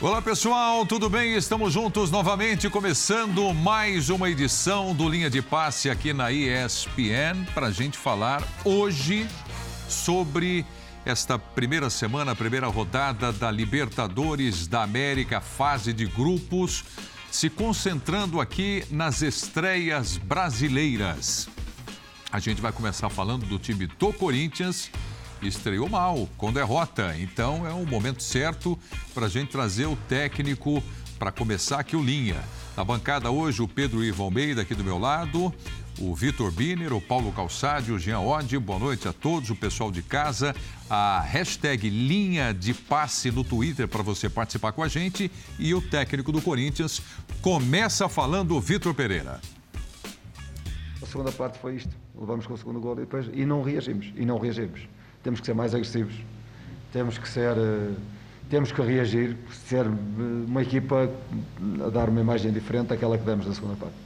Olá pessoal, tudo bem? Estamos juntos novamente, começando mais uma edição do Linha de Passe aqui na ESPN, para a gente falar hoje sobre esta primeira semana, primeira rodada da Libertadores da América, fase de grupos, se concentrando aqui nas estreias brasileiras. A gente vai começar falando do time do Corinthians estreou mal, com derrota. Então é o momento certo para a gente trazer o técnico para começar aqui o Linha. Na bancada hoje, o Pedro Ivo Almeida aqui do meu lado, o Vitor Biner, o Paulo Calçade, o Jean Oddi. Boa noite a todos, o pessoal de casa. A hashtag Linha de Passe no Twitter para você participar com a gente. E o técnico do Corinthians começa falando o Vitor Pereira. A segunda parte foi isto. Levamos com o segundo gol e depois e não reagimos. E não reagimos temos que ser mais agressivos, temos que ser, eh, temos que reagir, ser eh, uma equipa a dar uma imagem diferente daquela que demos na segunda parte.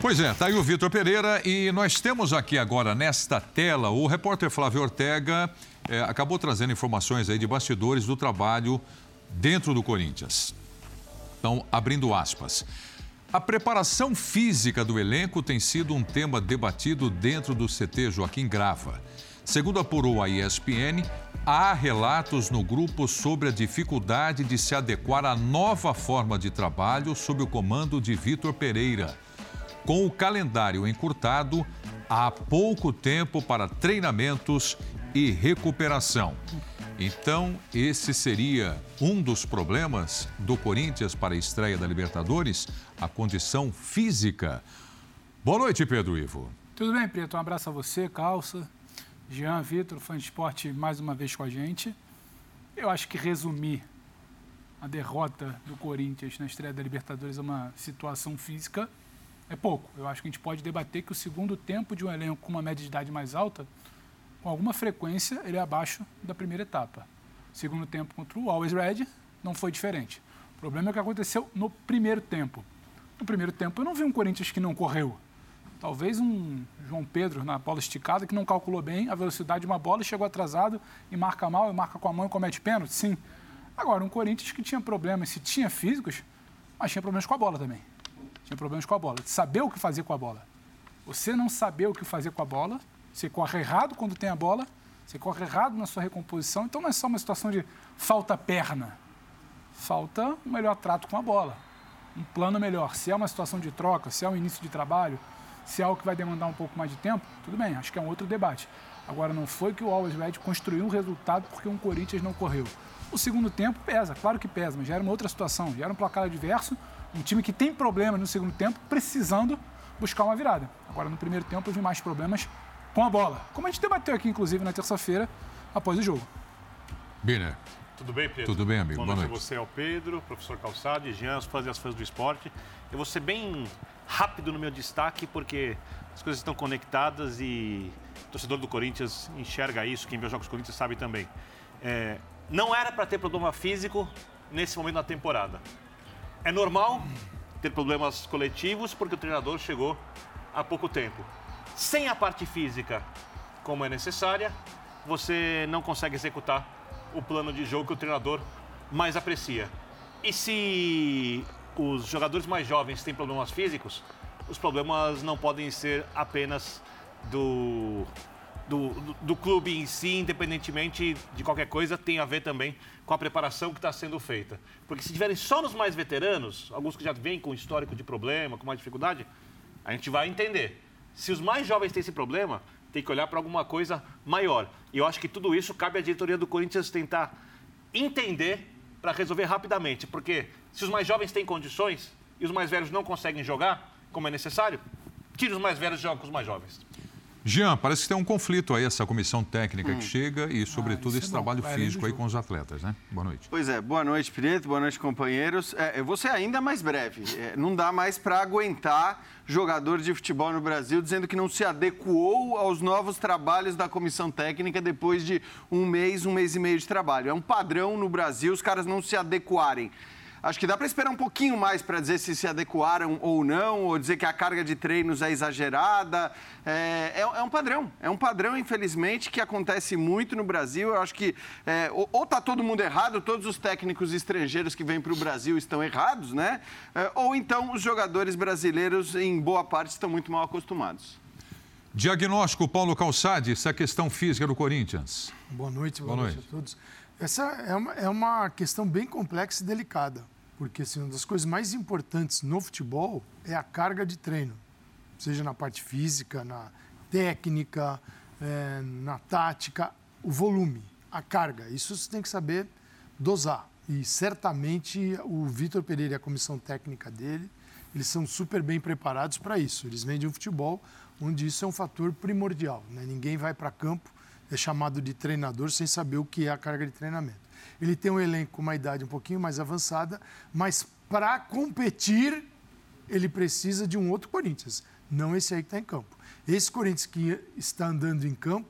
Pois é, está aí o Vitor Pereira e nós temos aqui agora nesta tela o repórter Flávio Ortega é, acabou trazendo informações aí de bastidores do trabalho dentro do Corinthians. Então, abrindo aspas. A preparação física do elenco tem sido um tema debatido dentro do CT Joaquim Grava. Segundo apurou a ESPN, há relatos no grupo sobre a dificuldade de se adequar à nova forma de trabalho sob o comando de Vitor Pereira. Com o calendário encurtado, há pouco tempo para treinamentos e recuperação. Então, esse seria um dos problemas do Corinthians para a estreia da Libertadores, a condição física. Boa noite, Pedro Ivo. Tudo bem, Preto? Um abraço a você, Calça, Jean, Vitor, fã de esporte, mais uma vez com a gente. Eu acho que resumir a derrota do Corinthians na estreia da Libertadores a uma situação física é pouco. Eu acho que a gente pode debater que o segundo tempo de um elenco com uma média de idade mais alta, com alguma frequência, ele é abaixo da primeira etapa. Segundo tempo contra o Always Red não foi diferente. O problema é o que aconteceu no primeiro tempo. No primeiro tempo, eu não vi um Corinthians que não correu. Talvez um João Pedro na bola esticada que não calculou bem a velocidade de uma bola e chegou atrasado e marca mal, e marca com a mão e comete pênalti, sim. Agora, um Corinthians que tinha problemas, se tinha físicos, mas tinha problemas com a bola também. Tinha problemas com a bola, de saber o que fazer com a bola. Você não saber o que fazer com a bola, você corre errado quando tem a bola, você corre errado na sua recomposição, então não é só uma situação de falta perna, falta um melhor trato com a bola, um plano melhor. Se é uma situação de troca, se é um início de trabalho, se é algo que vai demandar um pouco mais de tempo, tudo bem, acho que é um outro debate. Agora, não foi que o Always Red construiu um resultado porque um Corinthians não correu. O segundo tempo pesa, claro que pesa, mas já era uma outra situação, já era um placar adverso, um time que tem problemas no segundo tempo, precisando buscar uma virada. Agora, no primeiro tempo, eu vi mais problemas com a bola, como a gente debateu aqui, inclusive, na terça-feira, após o jogo. Biner. Tudo bem, Pedro? Tudo bem, amigo. Boa, Boa noite. noite. você é o Pedro, professor Calçado, Jean, os fãs e as fãs do esporte. Eu vou ser bem rápido no meu destaque, porque as coisas estão conectadas e o torcedor do Corinthians enxerga isso, quem vê os jogos do Corinthians sabe também. É, não era para ter problema físico nesse momento da temporada. É normal ter problemas coletivos porque o treinador chegou há pouco tempo. Sem a parte física, como é necessária, você não consegue executar o plano de jogo que o treinador mais aprecia. E se os jogadores mais jovens têm problemas físicos, os problemas não podem ser apenas do, do, do, clube em si, independentemente de qualquer coisa, tem a ver também com a preparação que está sendo feita. Porque se tiverem só nos mais veteranos, alguns que já vêm com histórico de problema, com mais dificuldade, a gente vai entender. Se os mais jovens têm esse problema, tem que olhar para alguma coisa maior. E eu acho que tudo isso cabe à diretoria do Corinthians tentar entender para resolver rapidamente. Porque se os mais jovens têm condições e os mais velhos não conseguem jogar como é necessário, tire os mais velhos e joga com os mais jovens. Jean, parece que tem um conflito aí, essa comissão técnica hum. que chega e, sobretudo, ah, esse é trabalho físico aí com os atletas, né? Boa noite. Pois é, boa noite, Pireto, boa noite, companheiros. É, eu vou ser ainda mais breve. É, não dá mais para aguentar jogador de futebol no Brasil dizendo que não se adequou aos novos trabalhos da comissão técnica depois de um mês, um mês e meio de trabalho. É um padrão no Brasil os caras não se adequarem Acho que dá para esperar um pouquinho mais para dizer se se adequaram ou não, ou dizer que a carga de treinos é exagerada. É, é, é um padrão. É um padrão, infelizmente, que acontece muito no Brasil. Eu acho que é, ou está todo mundo errado, todos os técnicos estrangeiros que vêm para o Brasil estão errados, né? É, ou então os jogadores brasileiros, em boa parte, estão muito mal acostumados. Diagnóstico, Paulo Calçade, essa questão física do Corinthians. Boa noite, boa, boa noite. noite a todos. Essa é uma, é uma questão bem complexa e delicada, porque assim, uma das coisas mais importantes no futebol é a carga de treino, seja na parte física, na técnica, é, na tática, o volume, a carga. Isso você tem que saber dosar. E certamente o Vitor Pereira e a comissão técnica dele, eles são super bem preparados para isso. Eles de um futebol onde isso é um fator primordial. Né? Ninguém vai para campo é chamado de treinador sem saber o que é a carga de treinamento. Ele tem um elenco com uma idade um pouquinho mais avançada, mas para competir, ele precisa de um outro Corinthians, não esse aí que está em campo. Esse Corinthians que está andando em campo,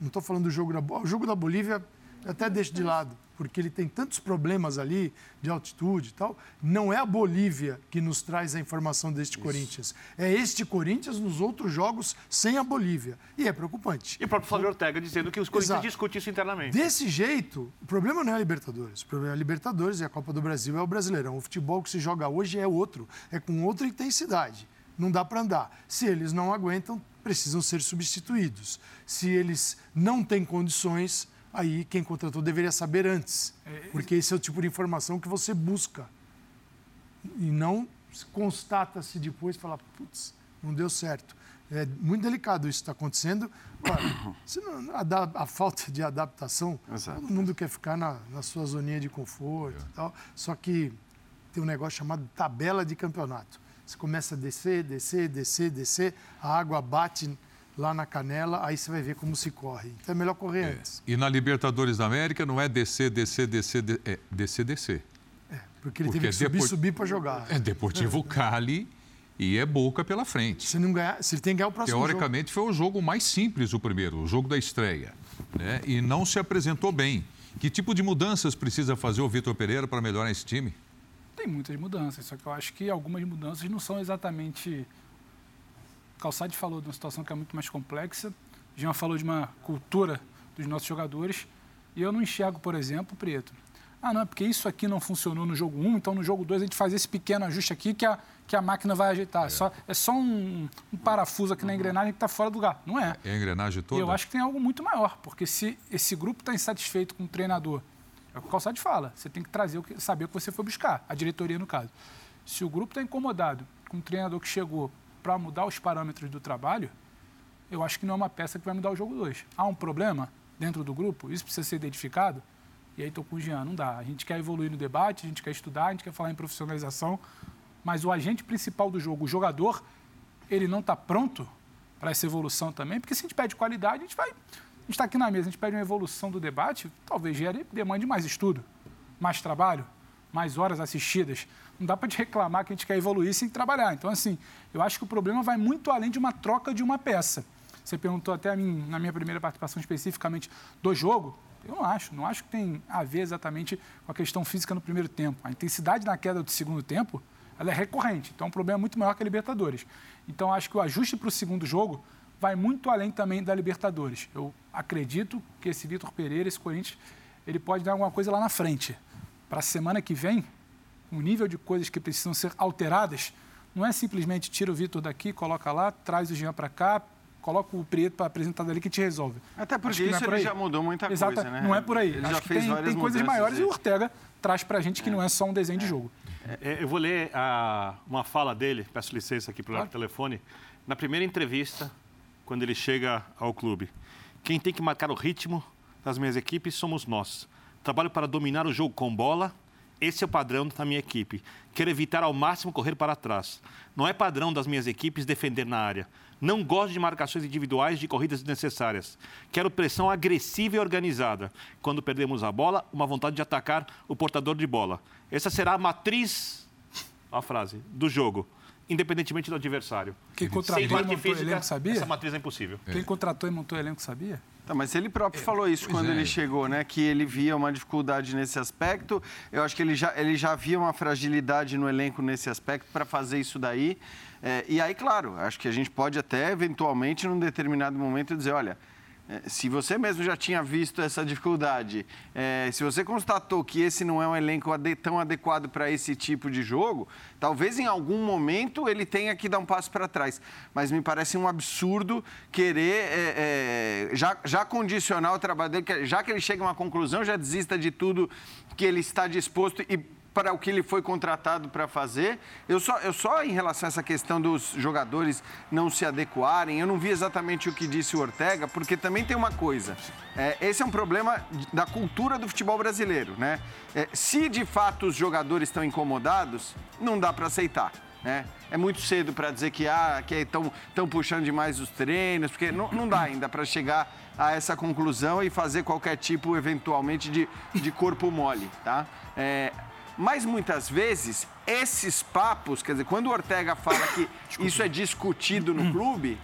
não estou falando do jogo da o jogo da Bolívia, até deixo de lado porque ele tem tantos problemas ali de altitude e tal. Não é a Bolívia que nos traz a informação deste Isso. Corinthians. É este Corinthians nos outros jogos sem a Bolívia. E é preocupante. E o próprio Flávio Ortega dizendo que os Corinthians discutem isso internamente. Desse jeito, o problema não é a Libertadores. O problema é a Libertadores e a Copa do Brasil é o Brasileirão. O futebol que se joga hoje é outro, é com outra intensidade. Não dá para andar. Se eles não aguentam, precisam ser substituídos. Se eles não têm condições, aí quem contratou deveria saber antes, é, porque esse é o tipo de informação que você busca. E não constata-se depois e fala, putz, não deu certo. É muito delicado isso está acontecendo. a, a, falta de adaptação, Exato. todo mundo quer ficar na, na sua zoninha de conforto é. e tal. Só que tem um negócio chamado tabela de campeonato. Você começa a descer, descer, descer, descer, a água bate lá na canela, aí você vai ver como se corre. Então é melhor correr é. antes. E na Libertadores da América não é descer, descer, descer, de... é descer, descer. É, porque ele porque teve que subir, Depor... subir para jogar. É Deportivo é. Cali e é Boca pela frente. Se não ganhar, se ele tem que ganhar o próximo Teoricamente jogo. foi o jogo mais simples o primeiro, o jogo da estreia, né? E não se apresentou bem. Que tipo de mudanças precisa fazer o Vitor Pereira para melhorar esse time? Tem muitas mudanças, só que eu acho que algumas mudanças não são exatamente Calçade falou de uma situação que é muito mais complexa. Jean falou de uma cultura dos nossos jogadores. E eu não enxergo, por exemplo, Preto. Ah, não, é porque isso aqui não funcionou no jogo 1, então no jogo 2 a gente faz esse pequeno ajuste aqui que a, que a máquina vai ajeitar. É só, é só um, um parafuso aqui uhum. na engrenagem que está fora do lugar. Não é. É a engrenagem toda? E eu acho que tem algo muito maior, porque se esse grupo está insatisfeito com o treinador, é o que o Calçade fala, você tem que trazer o que, saber o que você foi buscar, a diretoria no caso. Se o grupo está incomodado com o treinador que chegou para mudar os parâmetros do trabalho, eu acho que não é uma peça que vai mudar o jogo 2. Há um problema dentro do grupo, isso precisa ser identificado, e aí estou com o Jean, não dá. A gente quer evoluir no debate, a gente quer estudar, a gente quer falar em profissionalização, mas o agente principal do jogo, o jogador, ele não está pronto para essa evolução também, porque se a gente pede qualidade, a gente vai. A gente está aqui na mesa, a gente pede uma evolução do debate, talvez gere, demande mais estudo, mais trabalho, mais horas assistidas. Não dá para te reclamar que a gente quer evoluir sem trabalhar. Então, assim, eu acho que o problema vai muito além de uma troca de uma peça. Você perguntou até mim, na minha primeira participação especificamente do jogo. Eu não acho. Não acho que tem a ver exatamente com a questão física no primeiro tempo. A intensidade na queda do segundo tempo ela é recorrente. Então, é um problema muito maior que a Libertadores. Então, acho que o ajuste para o segundo jogo vai muito além também da Libertadores. Eu acredito que esse Vitor Pereira, esse Corinthians, ele pode dar alguma coisa lá na frente para a semana que vem, o nível de coisas que precisam ser alteradas, não é simplesmente tira o Vitor daqui, coloca lá, traz o Jean para cá, coloca o Prieto para apresentar dali que te resolve. Até porque isso é ele já mudou muita Exato, coisa, né? Não é por aí. Ele Acho já fez tem, tem coisas maiores e o Ortega traz para a gente que é. não é só um desenho é. de jogo. É, eu vou ler a, uma fala dele, peço licença aqui pelo claro. telefone, na primeira entrevista, quando ele chega ao clube. Quem tem que marcar o ritmo das minhas equipes somos nós. Trabalho para dominar o jogo com bola esse é o padrão da minha equipe. Quero evitar ao máximo correr para trás. Não é padrão das minhas equipes defender na área. Não gosto de marcações individuais de corridas desnecessárias. Quero pressão agressiva e organizada. Quando perdemos a bola, uma vontade de atacar o portador de bola. Essa será a matriz, a frase, do jogo, independentemente do adversário. Quem contratou Sem e montou física, elenco sabia? essa matriz é impossível. Quem contratou e montou o elenco sabia? Tá, mas ele próprio falou isso pois quando é. ele chegou, né? Que ele via uma dificuldade nesse aspecto. Eu acho que ele já, ele já via uma fragilidade no elenco nesse aspecto para fazer isso daí. É, e aí, claro, acho que a gente pode até, eventualmente, num determinado momento, dizer, olha, é, se você mesmo já tinha visto essa dificuldade, é, se você constatou que esse não é um elenco ade- tão adequado para esse tipo de jogo, talvez em algum momento ele tenha que dar um passo para trás. Mas me parece um absurdo querer é, é, já, já condicionar o trabalho dele, já que ele chega a uma conclusão, já desista de tudo que ele está disposto e para o que ele foi contratado para fazer. Eu só, eu só em relação a essa questão dos jogadores não se adequarem, eu não vi exatamente o que disse o Ortega, porque também tem uma coisa. É, esse é um problema da cultura do futebol brasileiro, né? É, se de fato os jogadores estão incomodados, não dá para aceitar. Né? É muito cedo para dizer que ah, estão puxando demais os treinos, porque não, não dá ainda para chegar a essa conclusão e fazer qualquer tipo, eventualmente, de, de corpo mole. Tá? É, mas muitas vezes, esses papos, quer dizer, quando o Ortega fala que isso é discutido no clube,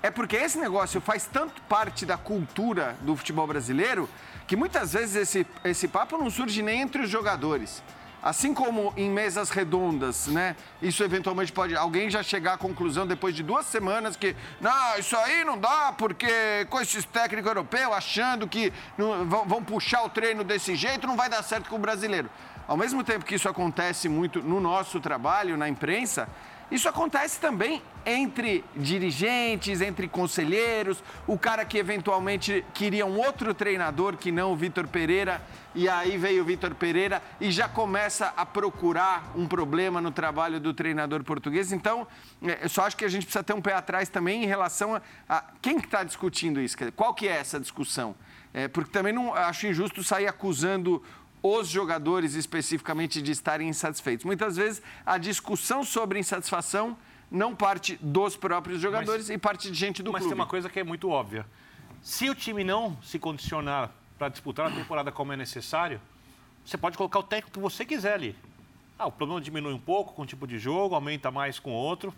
é porque esse negócio faz tanto parte da cultura do futebol brasileiro que muitas vezes esse, esse papo não surge nem entre os jogadores. Assim como em mesas redondas, né? Isso eventualmente pode alguém já chegar à conclusão depois de duas semanas que não, isso aí não dá porque com esses técnicos europeus achando que não, vão, vão puxar o treino desse jeito não vai dar certo com o brasileiro. Ao mesmo tempo que isso acontece muito no nosso trabalho, na imprensa, isso acontece também entre dirigentes, entre conselheiros, o cara que eventualmente queria um outro treinador que não o Vitor Pereira, e aí veio o Vitor Pereira e já começa a procurar um problema no trabalho do treinador português. Então, eh, eu só acho que a gente precisa ter um pé atrás também em relação a, a quem que está discutindo isso, qual que é essa discussão? É, porque também não acho injusto sair acusando os jogadores especificamente de estarem insatisfeitos. Muitas vezes a discussão sobre insatisfação não parte dos próprios jogadores e parte de gente do Mas clube. tem uma coisa que é muito óbvia. Se o time não se condicionar para disputar a temporada como é necessário, você pode colocar o técnico que você quiser ali. Ah, o problema diminui um pouco com um tipo de jogo, aumenta mais com outro.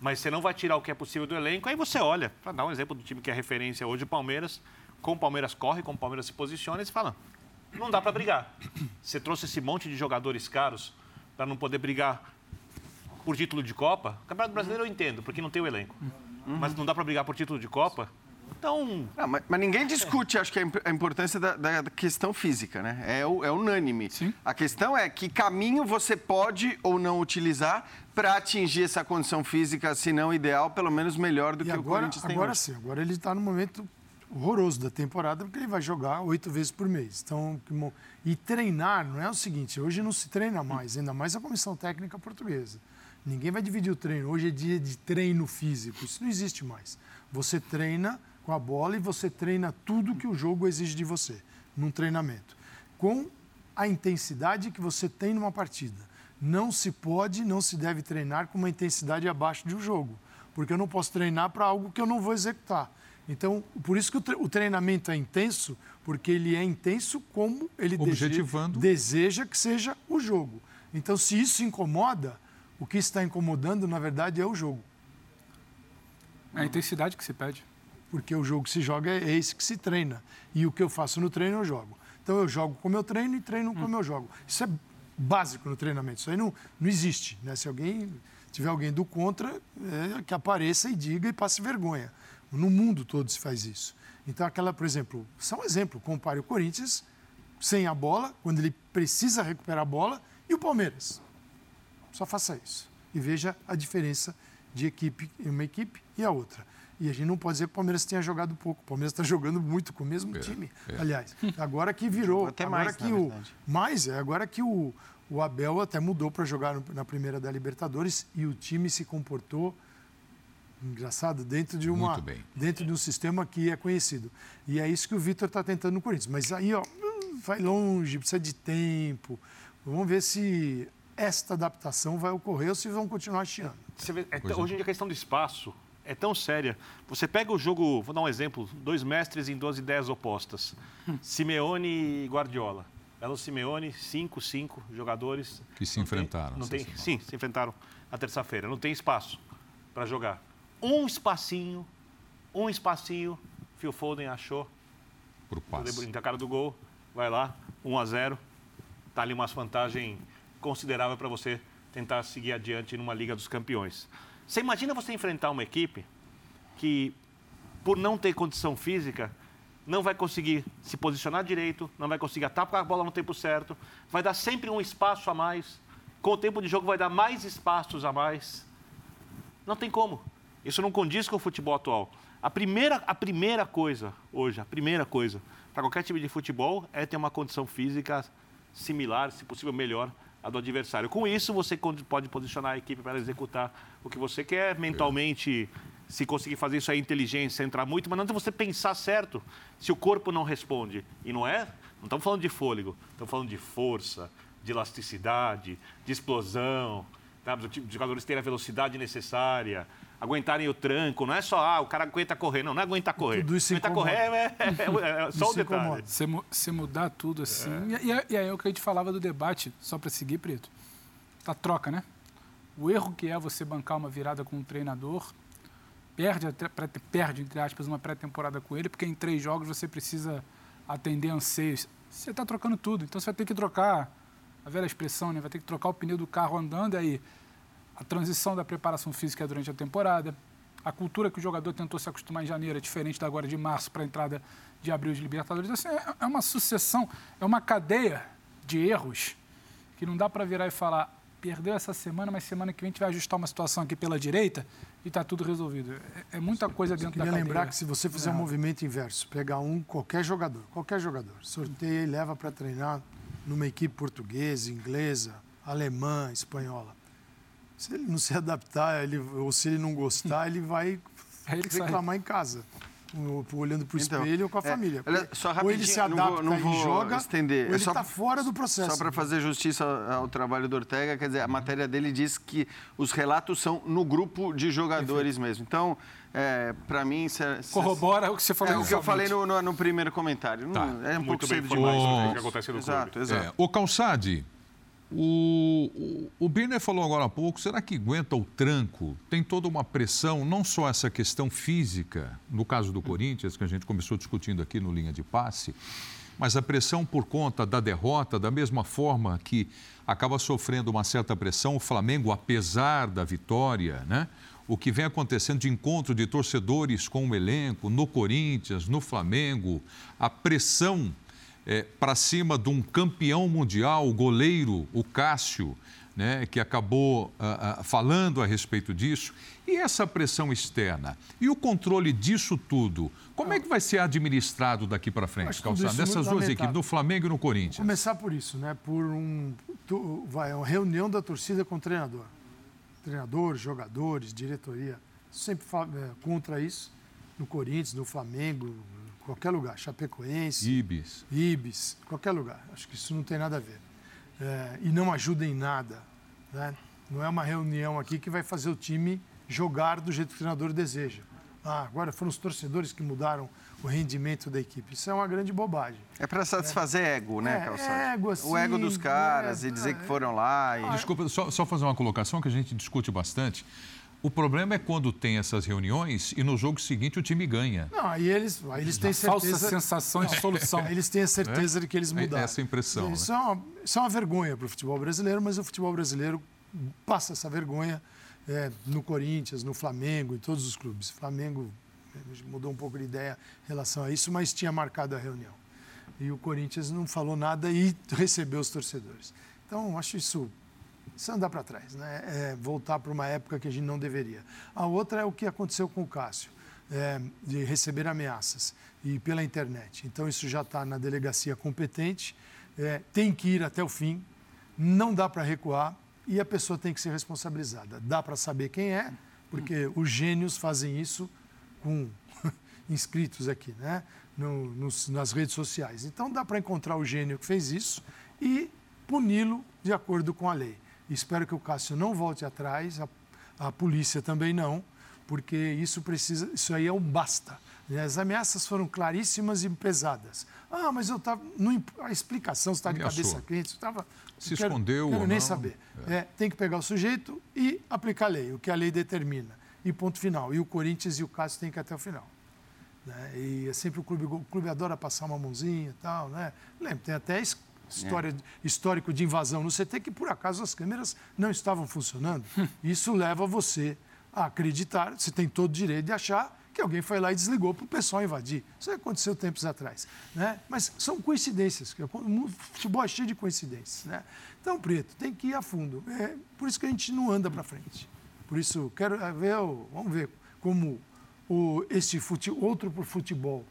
Mas você não vai tirar o que é possível do elenco. Aí você olha, para dar um exemplo do time que é referência hoje, o Palmeiras, como o Palmeiras corre, como o Palmeiras se posiciona, e você fala, não dá para brigar. Você trouxe esse monte de jogadores caros para não poder brigar por título de Copa. O Campeonato Brasileiro eu entendo, porque não tem o elenco. Mas não dá para brigar por título de Copa. Então, Não, mas, mas ninguém discute, acho que a imp- a importância da, da questão física, né? É, o- é unânime. Sim. A questão é que caminho você pode ou não utilizar para atingir essa condição física, se não ideal, pelo menos melhor do E que o agora, Corinthians tem agora hoje. sim, agora ele está no momento horroroso da temporada, porque ele vai jogar oito vezes por mês. Então, e treinar não é o seguinte, hoje não se treina mais, ainda mais a comissão técnica portuguesa. Ninguém vai dividir o treino. Hoje é dia de treino físico. Isso não existe mais. Você treina com a bola e você treina tudo que o jogo exige de você num treinamento. Com a intensidade que você tem numa partida. Não se pode, não se deve treinar com uma intensidade abaixo de um jogo, porque eu não posso treinar para algo que eu não vou executar. Então, por isso que o tre- o treinamento é intenso, porque ele é intenso como ele deseja- Objetivando. deseja que seja o jogo. Então, se isso incomoda, o que está incomodando, na verdade, é o jogo. É a intensidade que se pede. Porque o jogo que se joga é esse que se treina. E o que eu faço no treino, eu jogo. Então, eu jogo como eu treino e treino como eu jogo. Isso é básico no treinamento. Isso aí não, não existe. Né? Se alguém tiver alguém do contra, é, que apareça e diga e passe vergonha. No mundo todo se faz isso. Então, aquela, por exemplo, só um exemplo, compare o Corinthians sem a bola, quando ele precisa recuperar a bola, e o Palmeiras. Só faça isso. E veja a diferença de equipe, uma equipe e a outra. E a gente não pode dizer que o Palmeiras tenha jogado pouco. O Palmeiras está jogando muito com o mesmo time. é. Aliás, agora que virou. Até agora mais, que na o, mais, é agora que o, o Abel até mudou para jogar na primeira da Libertadores e o time se comportou engraçado dentro de uma dentro de um sistema que é conhecido. E é isso que o Vitor está tentando no Corinthians. Mas aí, ó, hum, vai longe, precisa de tempo. Vamos ver se esta adaptação vai ocorrer ou se vão continuar chiando. Vê, é, hoje em dia a questão do espaço é tão séria. Você pega o jogo, vou dar um exemplo, dois mestres em duas ideias opostas. Simeone e Guardiola. Belo Simeone, cinco, cinco jogadores. Que se enfrentaram. Tem, não tem, sim, se enfrentaram na terça-feira. Não tem espaço para jogar. Um espacinho, um espacinho, Phil Foden achou. Por passe. Na cara do gol, vai lá, 1 a 0 Tá ali uma vantagem considerável para você tentar seguir adiante numa Liga dos Campeões. Você imagina você enfrentar uma equipe que, por não ter condição física, não vai conseguir se posicionar direito, não vai conseguir atacar a bola no tempo certo, vai dar sempre um espaço a mais. Com o tempo de jogo vai dar mais espaços a mais. Não tem como. Isso não condiz com o futebol atual. A primeira, a primeira coisa hoje, a primeira coisa para qualquer time de futebol é ter uma condição física similar, se possível melhor, à do adversário. Com isso, você pode posicionar a equipe para executar o que você quer mentalmente. Se conseguir fazer isso, a inteligência entrar muito, mas não é você pensar certo se o corpo não responde. E não é? Não estamos falando de fôlego, estamos falando de força, de elasticidade, de explosão, tá? os jogadores terem a velocidade necessária, aguentarem o tranco. Não é só, ah, o cara aguenta correr. Não, não é aguentar correr. Tudo isso aguentar correr é, é, é, é só o detalhe. Você, você mudar tudo assim. É. E, e, aí é o que a gente falava do debate, só para seguir, Preto. A troca, né? O erro que é você bancar uma virada com um treinador, perde, perde entre aspas, uma pré-temporada com ele, porque em três jogos você precisa atender anseios. Você está trocando tudo, então você vai ter que trocar, a velha expressão, né? vai ter que trocar o pneu do carro andando, e aí a transição da preparação física durante a temporada, a cultura que o jogador tentou se acostumar em janeiro é diferente da agora de março para a entrada de abril de Libertadores. Assim, é, é uma sucessão, é uma cadeia de erros que não dá para virar e falar perdeu essa semana, mas semana que vem a gente vai ajustar uma situação aqui pela direita e está tudo resolvido. É, é, muita coisa dentro da cadeia. lembrar que se você fizer um movimento inverso, pegar um, qualquer jogador, qualquer jogador, sorteia e leva para treinar numa equipe portuguesa, inglesa, alemã, espanhola, se ele não se adaptar, ele, ou se ele não gostar, ele vai é ele reclamar sai. em casa. Olhando para o então, espelho ou com a é, família. Só ou ele se adapta não vou, não vou e joga, estender. ou ele está fora do processo. Só para fazer justiça ao, ao, trabalho do Ortega, quer dizer, a matéria dele diz que os relatos são no grupo de jogadores Enfim. mesmo. Então, é, para mim... Se, se, Corrobora o que você falou. É o que eu falei no, no, no primeiro comentário. Tá. Não, é um Muito pouco cedo demais. O que acontece no exato, clube. Exato. É, o Calçade, o, o, o Birner falou agora há pouco, será que aguenta o tranco? Tem toda uma pressão, não só essa questão física, no caso do Corinthians, que a gente começou discutindo aqui no linha de passe, mas a pressão por conta da derrota, da mesma forma que acaba sofrendo uma certa pressão o Flamengo, apesar da vitória, né? O que vem acontecendo de encontro de torcedores com o elenco, no Corinthians, no Flamengo, a pressão é, para cima de um campeão mundial, o goleiro, o Cássio, né, que acabou ah, ah, falando a respeito disso. E essa pressão externa? E o controle disso tudo? Como é que vai ser administrado daqui para frente, Calçado? Dessas duas equipes, do Flamengo e no Corinthians? Vou começar por isso, né? Por um, vai, uma reunião da torcida com o treinador. Treinador, jogadores, diretoria. Sempre é, contra isso. No Corinthians, no Flamengo, qualquer lugar, Chapecoense, Ibis, Ibis, qualquer lugar. Acho que isso não tem nada a ver. É, e não ajuda em nada. Né? Não é uma reunião aqui que vai fazer o time jogar do jeito que o treinador deseja. Ah, agora foram os torcedores que mudaram o rendimento da equipe. Isso é uma grande bobagem. É para satisfazer é. ego, né, é, Calçado? Ego, assim, o ego dos caras é, e dizer que foram lá. E... Desculpa, só, só fazer uma colocação que a gente discute bastante. O problema é quando tem essas reuniões e no jogo seguinte o time ganha. Não, aí eles, aí eles têm certeza... Falsa sensação de solução. Eles têm a certeza é? de que eles é mudaram. Essa impressão. Isso, né? é uma, isso é uma vergonha para o futebol brasileiro, mas o futebol brasileiro passa essa vergonha é, no Corinthians, no Flamengo, em todos os clubes. O Flamengo é, mudou um pouco de ideia em relação a isso, mas tinha marcado a reunião. E o Corinthians não falou nada e recebeu os torcedores. Então, acho isso isso é andar para trás, né? É voltar para uma época que a gente não deveria. A outra é o que aconteceu com o Cássio, é, de receber ameaças e pela internet. Então isso já está na delegacia competente, é, tem que ir até o fim, não dá para recuar e a pessoa tem que ser responsabilizada. Dá para saber quem é, porque os gênios fazem isso com inscritos aqui, né? No, nos, nas redes sociais. Então dá para encontrar o gênio que fez isso e puni-lo de acordo com a lei. Espero que o Cássio não volte atrás, a, a polícia também não, porque isso precisa, isso aí é um basta. As ameaças foram claríssimas e pesadas. Ah, mas eu estava. A explicação está de cabeça quente, estava. Se quero, escondeu quero ou nem não. saber. É. É, tem que pegar o sujeito e aplicar a lei, o que a lei determina. E ponto final. E o Corinthians e o Cássio têm que ir até o final. Né? E é sempre o clube, o clube adora passar uma mãozinha e tal, né? Lembra, tem até história, histórico de invasão no CT que por acaso as câmeras não estavam funcionando. Isso leva você a acreditar, você tem todo o direito de achar que alguém foi lá e desligou para o pessoal invadir. Isso aconteceu tempos atrás. Né? Mas são coincidências. O futebol é cheio de coincidências. Né? Então, Preto, tem que ir a fundo. É por isso que a gente não anda para frente. Por isso, quero ver, vamos ver como o, esse fute, outro por futebol,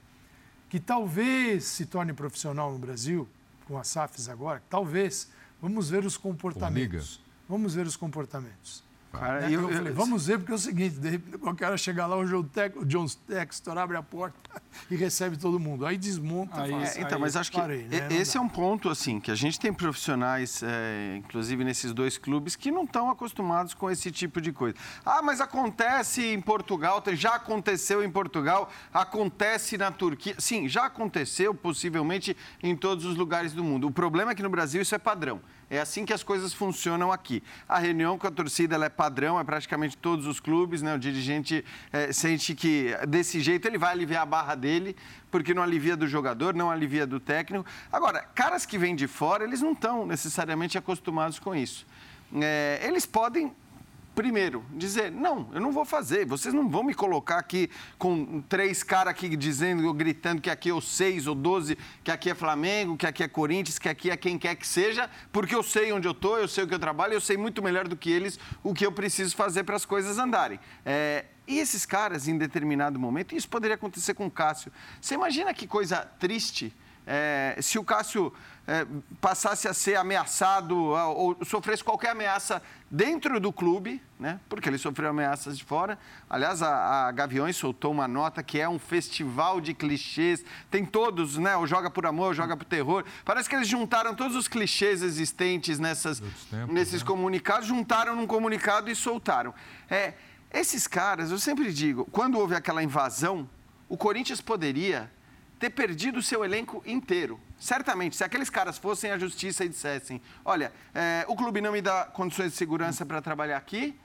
que talvez se torne profissional no Brasil, com as SAFs agora, talvez, vamos ver os comportamentos. Vamos ver os comportamentos. Cara, né? eu, eu, falei, vamos ver, porque é o seguinte, de repente, qualquer hora chegar lá, o John, Tec, o John Textor abre a porta e recebe todo mundo. Aí desmonta. Aí, faz, então, aí, mas acho parei, que né? esse é um ponto, assim, que a gente tem profissionais, é, inclusive nesses dois clubes, que não estão acostumados com esse tipo de coisa. Ah, mas acontece em Portugal, já aconteceu em Portugal, acontece na Turquia. Sim, já aconteceu, possivelmente, em todos os lugares do mundo. O problema é que no Brasil isso é padrão. É assim que as coisas funcionam aqui. A reunião com a torcida é padrão, é praticamente todos os clubes, né? O dirigente é, sente que desse jeito ele vai aliviar a barra dele, porque não alivia do jogador, não alivia do técnico. Agora, caras que vêm de fora, eles não estão necessariamente acostumados com isso. É, eles podem primeiro, dizer, não, eu não vou fazer, vocês não vão me colocar aqui com três caras aqui dizendo, gritando que aqui é o seis ou doze, que aqui é Flamengo, que aqui é Corinthians, que aqui é quem quer que seja, porque eu sei onde eu estou, eu sei o que eu trabalho, eu sei muito melhor do que eles o que eu preciso fazer para as coisas andarem. É, e esses caras, em determinado momento, isso poderia acontecer com o Cássio. Você imagina que coisa triste é, se o Cássio é, passasse a ser ameaçado ou sofresse qualquer ameaça dentro do clube, né? porque ele sofreu ameaças de fora. Aliás, a, a Gaviões soltou uma nota que é um festival de clichês. Tem todos, né? O Joga por Amor, o Joga por Terror. Parece que eles juntaram todos os clichês existentes nessas, tempos, nesses né? comunicados, juntaram num comunicado e soltaram. É, esses caras, eu sempre digo, quando houve aquela invasão, o Corinthians poderia ter perdido o seu elenco inteiro. Certamente, se aqueles caras fossem à justiça e dissessem: olha, é, o clube não me dá condições de segurança para trabalhar aqui,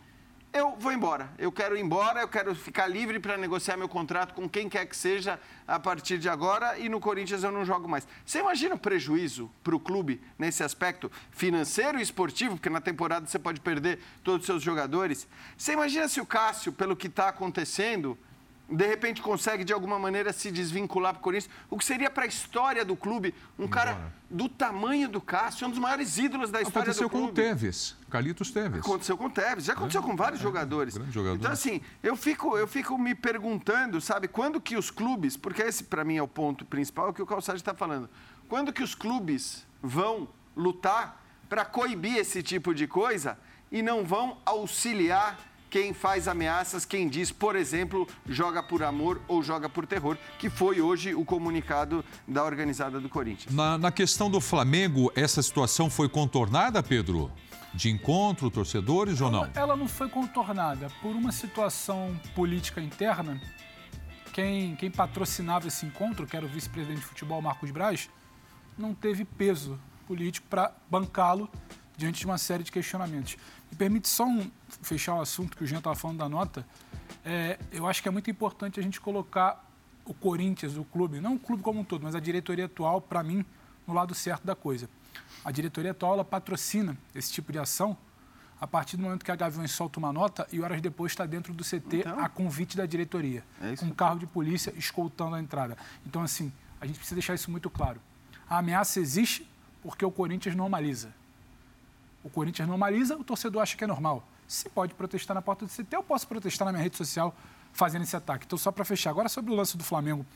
eu vou embora. Eu quero ir embora, eu quero ficar livre para negociar meu contrato com quem quer que seja a partir de agora e no Corinthians eu não jogo mais. Você imagina o prejuízo para o clube nesse aspecto financeiro e esportivo, porque na temporada você pode perder todos os seus jogadores? Você imagina se o Cássio, pelo que está acontecendo, de repente consegue de alguma maneira se desvincular para o Corinthians, o que seria para a história do clube um cara do tamanho do Cássio, um dos maiores ídolos da história aconteceu do clube. Aconteceu com o Tevez, Carlitos Tevez. Aconteceu com o Tevez, já aconteceu é, com vários é, jogadores. Jogador. Então assim, eu fico, eu fico me perguntando, sabe, quando que os clubes, porque esse para mim é o ponto principal que o Calçado está falando, quando que os clubes vão lutar para coibir esse tipo de coisa e não vão auxiliar quem faz ameaças, quem diz, por exemplo, joga por amor ou joga por terror, que foi hoje o comunicado da organizada do Corinthians. Na, na questão do Flamengo, essa situação foi contornada, Pedro? De encontro, torcedores ou não? Ela não foi contornada. Por uma situação política interna, quem, quem patrocinava esse encontro, que era o vice-presidente de futebol, Marcos Braz, não teve peso político para bancá-lo diante de uma série de questionamentos. Me permite só um, fechar o assunto que o Jean estava falando da nota. É, eu acho que é muito importante a gente colocar o Corinthians, o clube, não o clube como um todo, mas a diretoria atual, para mim, no lado certo da coisa. A diretoria atual ela patrocina esse tipo de ação a partir do momento que a Gaviões solta uma nota e horas depois está dentro do CT então, a convite da diretoria, é com um carro de polícia escoltando a entrada. Então, assim, a gente precisa deixar isso muito claro. A ameaça existe porque o Corinthians normaliza. O Corinthians normaliza, o torcedor acha que é normal. Se pode protestar na porta do CT, eu posso protestar na minha rede social fazendo esse ataque. Então, só para fechar, agora sobre o lance do Flamengo,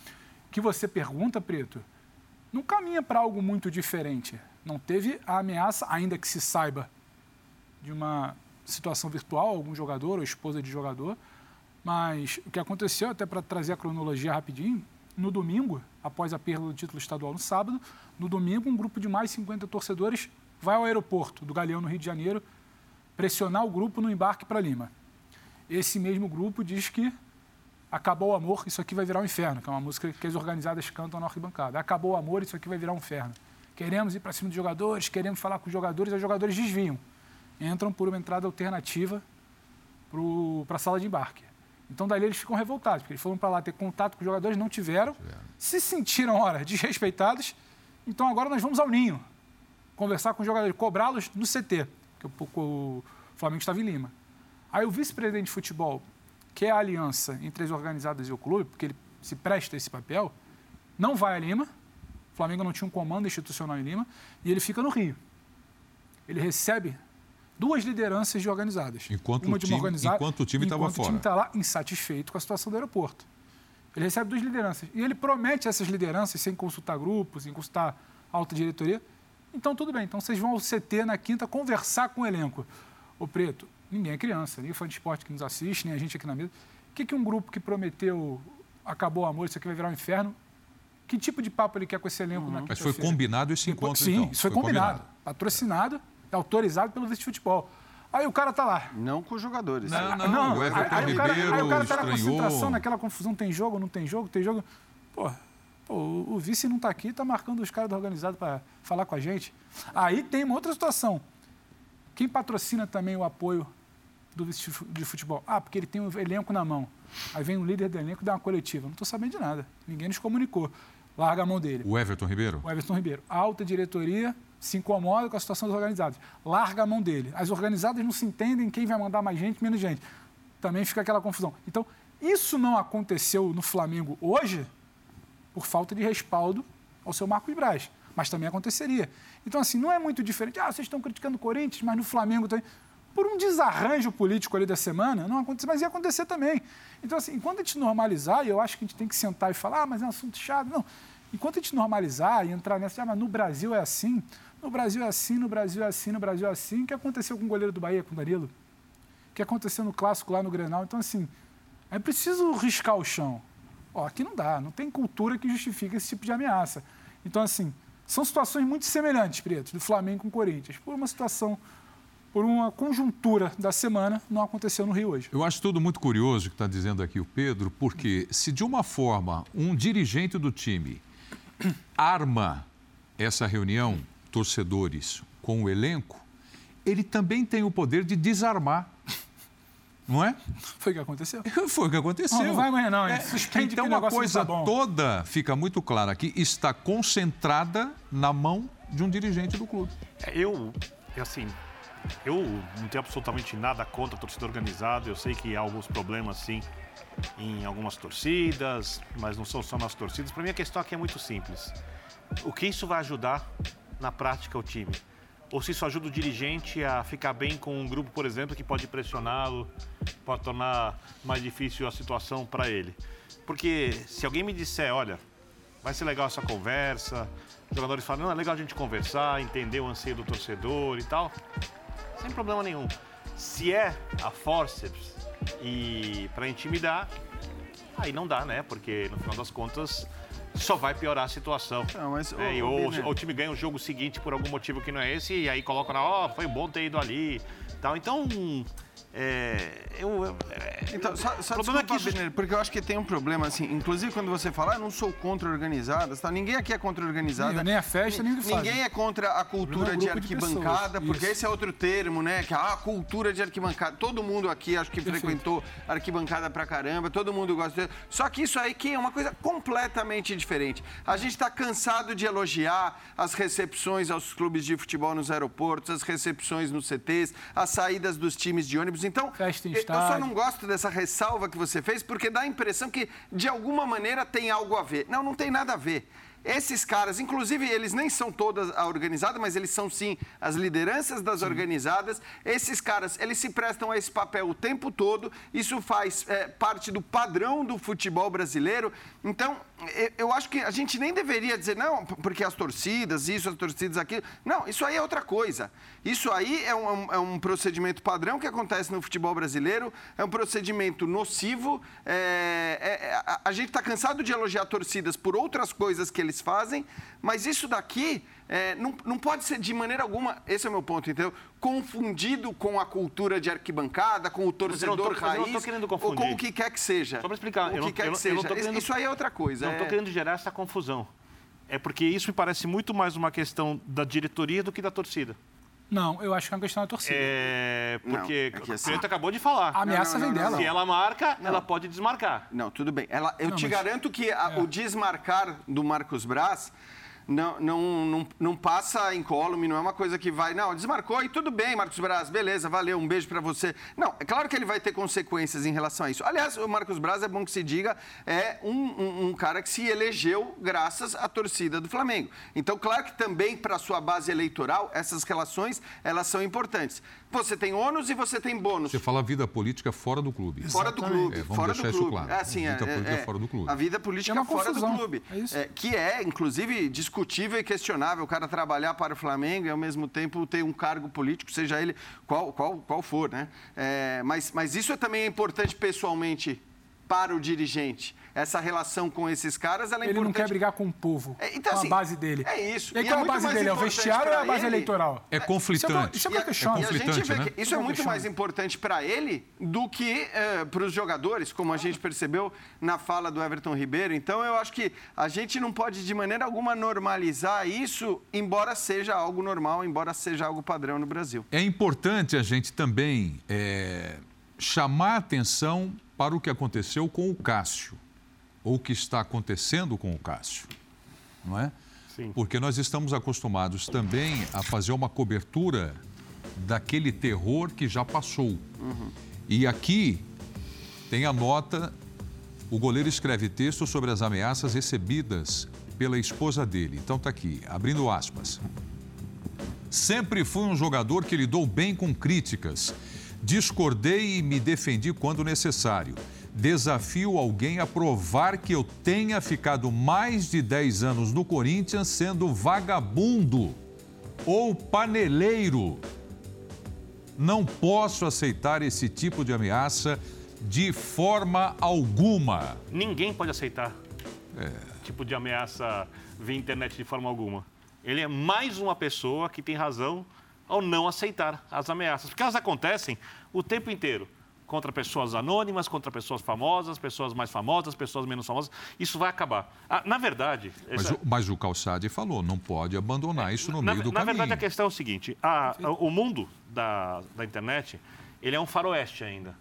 que você pergunta, Preto, não caminha para algo muito diferente. Não teve a ameaça, ainda que se saiba, de uma situação virtual, algum jogador ou esposa de jogador. Mas o que aconteceu, até para trazer a cronologia rapidinho, no domingo, após a perda do título estadual no sábado, no domingo, um grupo de mais 50 torcedores vai ao aeroporto do Galeão, no Rio de Janeiro, pressionar o grupo no embarque para Lima. Esse mesmo grupo diz que acabou o amor, isso aqui vai virar um inferno, que é uma música que as organizadas cantam na arquibancada. Acabou o amor, isso aqui vai virar um inferno. Queremos ir para cima dos jogadores, queremos falar com os jogadores, os jogadores desviam. Entram por uma entrada alternativa para a sala de embarque. Então, dali eles ficam revoltados, porque eles foram para lá ter contato com os jogadores, não tiveram, tiveram. se sentiram, ora, desrespeitados. Então, agora nós vamos ao ninho, conversar com os jogadores, cobrá-los no CT, que o, o Flamengo estava em Lima. Aí o vice-presidente de futebol, que é a aliança entre as organizadas e o clube, porque ele se presta esse papel, não vai a Lima, o Flamengo não tinha um comando institucional em Lima, e ele fica no Rio. Ele recebe duas lideranças de organizadas. Enquanto uma de uma organizada, enquanto o time estava fora. o time está lá insatisfeito com a situação do aeroporto. Ele recebe duas lideranças. E ele promete essas lideranças, sem consultar grupos, sem consultar alta diretoria. Então, tudo bem. Então, vocês vão ao CT na quinta conversar com o elenco. O Preto, ninguém é criança, nem fã de esporte que nos assiste, nem a gente aqui na mesa. O que, que um grupo que prometeu acabou o amor, isso aqui vai virar um inferno, que tipo de papo ele quer com esse elenco uhum. na Mas foi combinado esse encontro, Sim, então. isso foi, foi combinado. combinado. Patrocinado autorizado pelo vice de futebol. Aí o cara tá lá. Não com os jogadores. Não, não, não o Everton aí, aí Ribeiro aí, aí o cara tá na concentração, naquela confusão, tem jogo, não tem jogo, tem jogo. Pô, pô o, o vice não tá aqui, tá marcando os caras do organizado para falar com a gente. Aí tem uma outra situação. Quem patrocina também o apoio do vice de futebol? Ah, porque ele tem um elenco na mão. Aí vem o líder do elenco e dá uma coletiva. Não estou sabendo de nada. Ninguém nos comunicou. Larga a mão dele. O Everton Ribeiro? O Everton Ribeiro. A alta diretoria se incomoda com a situação dos organizados. Larga a mão dele. As organizadas não se entendem quem vai mandar mais gente, menos gente. Também fica aquela confusão. Então, isso não aconteceu no Flamengo hoje por falta de respaldo ao seu Marcos Braz. Mas também aconteceria. Então, assim, não é muito diferente. Ah, vocês estão criticando o Corinthians, mas no Flamengo também. Por um desarranjo político ali da semana, não aconteceu, mas ia acontecer também. Então, assim, enquanto a gente normalizar, e eu acho que a gente tem que sentar e falar, ah, mas é um assunto chato. Não. Enquanto a gente normalizar e entrar nessa, ah, mas no Brasil é assim, no Brasil é assim, no Brasil é assim, no Brasil é assim. O que aconteceu com o goleiro do Bahia, com o Danilo? O que aconteceu no clássico lá no Grenal? Então, assim, é preciso riscar o chão. Ó, aqui não dá, não tem cultura que justifique esse tipo de ameaça. Então, assim, são situações muito semelhantes, Preto, do Flamengo com o Corinthians. Por uma situação, por uma conjuntura da semana, não aconteceu no Rio hoje. Eu acho tudo muito curioso o que está dizendo aqui o Pedro, porque se de uma forma um dirigente do time arma essa reunião torcedores com o elenco, ele também tem o poder de desarmar. Não é? Foi o que aconteceu. Foi o que aconteceu. Não, não vai amanhã, não. É, Suspende então, a coisa toda fica muito clara aqui, está concentrada na mão de um dirigente do clube. É, eu, assim, eu não tenho absolutamente nada contra a torcida organizada. Eu sei que há alguns problemas, sim, em algumas torcidas, mas não são só nas torcidas. Para mim, a questão aqui é muito simples. O que isso vai ajudar na prática o time? Ou se isso ajuda o dirigente a ficar bem com um grupo, por exemplo, que pode pressioná-lo, pode tornar mais difícil a situação para ele? Porque se alguém me disser, olha, vai ser legal essa conversa, os jogadores falam, não, é legal a gente conversar, entender o anseio do torcedor e tal, sem problema nenhum. Se é a forceps e para intimidar, aí não dá, né? Porque no final das contas só vai piorar a situação. Não, mas, é, ou, ou, o time ganha o jogo seguinte por algum motivo que não é esse, e aí coloca na, ó, oh, foi bom ter ido ali. Tal. Então, é, eu, eu, é, então, só, só desculpa, é que... porque eu acho que tem um problema, assim, inclusive quando você fala, ah, não sou contra organizadas, tá? ninguém aqui é contra organizada. Nem a festa, nem o que Ninguém é contra a cultura de arquibancada, de porque Isso. esse é outro termo, né? Que ah, a cultura de arquibancada. Todo mundo aqui, acho que Perfeito. frequentou arquibancada pra caramba, todo mundo gosta de... Só que isso aí que é uma coisa completamente diferente. A gente tá cansado de elogiar as recepções aos clubes de futebol nos aeroportos, as recepções nos CTs, as saídas dos times de ônibus então, eu só não gosto dessa ressalva que você fez, porque dá a impressão que, de alguma maneira, tem algo a ver. Não, não tem nada a ver. Esses caras, inclusive, eles nem são todas a organizada, mas eles são sim as lideranças das sim. organizadas. Esses caras, eles se prestam a esse papel o tempo todo. Isso faz é, parte do padrão do futebol brasileiro. Então, eu acho que a gente nem deveria dizer, não, porque as torcidas, isso, as torcidas aquilo. Não, isso aí é outra coisa. Isso aí é um, é um procedimento padrão que acontece no futebol brasileiro, é um procedimento nocivo. É, é, a, a gente está cansado de elogiar torcidas por outras coisas que eles fazem, mas isso daqui é, não, não pode ser de maneira alguma, esse é o meu ponto, entendeu? Confundido com a cultura de arquibancada, com o torcedor tô- mas eu não tô raiz, ou com o que quer que seja. Só para explicar, O eu que não, quer eu que seja. querendo, Isso aí é outra coisa. Não é- estou querendo gerar essa confusão. É porque isso me parece muito mais uma questão da diretoria do que da torcida. Não, eu acho que é uma questão da torcida. É, porque Não, é que assim- o Preto acabou de falar. A ameaça não, vem não, dela. Se ela marca, ela pode desmarcar. Não, tudo bem. Ela, eu Não, te mas- é. garanto que a- o desmarcar do Marcos Braz não, não, não, não passa incólume, não é uma coisa que vai. Não, desmarcou e tudo bem, Marcos Braz, beleza, valeu, um beijo pra você. Não, é claro que ele vai ter consequências em relação a isso. Aliás, o Marcos Braz, é bom que se diga, é um, um- um cara que se elegeu graças à torcida do Flamengo. Então, claro que também para sua base eleitoral, essas relações elas são importantes. Você tem ônus e você tem bônus. Você fala vida política fora do clube. Fora do clube, É, vamos fora deixar do isso clube. claro. É assim, A é, vida política é, fora do clube. A vida política É fora confusão, do clube. é isso. que é, inclusive, discutível e questionável o cara trabalhar para o Flamengo e, ao mesmo tempo, ter um cargo político, seja ele qual, qual, qual for, né? É, mas, mas isso é também é importante pessoalmente para o dirigente. Essa relação com esses caras, ela é Ele não importante. quer brigar com o povo, É, então, com a assim, base dele. é isso. E aí, E é qual é a muito base mais dele? É o importante vestiário ou é a base ele- eleitoral? É conflitante. Isso é o que eu E a- questiono. e a gente conflitante, vê né? que isso é muito mais importante para ele do que para os jogadores, como a gente percebeu na fala do Everton Ribeiro. Então, eu acho que a gente não pode, de maneira alguma, normalizar isso, embora seja algo normal, embora seja algo padrão no Brasil. É importante a gente também é, chamar atenção para o que aconteceu com o Cássio, ou o que está acontecendo com o Cássio, não é? Sim. Porque nós estamos acostumados também a fazer uma cobertura daquele terror que já passou. E aqui tem a nota, o goleiro escreve texto sobre as ameaças recebidas pela esposa dele. Então tá aqui, abrindo aspas. Sempre fui um jogador que lidou bem com críticas. Discordei e me defendi quando necessário. Desafio alguém a provar que eu tenha ficado mais de 10 anos no Corinthians sendo vagabundo ou paneleiro. Não posso aceitar esse tipo de ameaça de forma alguma. Ninguém pode aceitar tipo de ameaça via internet de forma alguma. Ele é mais uma pessoa que tem razão ao não aceitar as ameaças. Porque elas acontecem o tempo inteiro. Contra pessoas anônimas, contra pessoas famosas, pessoas mais famosas, pessoas menos famosas. Isso vai acabar. Ah, na verdade. Mas, essa- o, mas o Calçade falou, não pode abandonar isso no na, meio do na caminho. verdade, a questão é o seguinte: a- a- o mundo da, da internet ele é um faroeste ainda.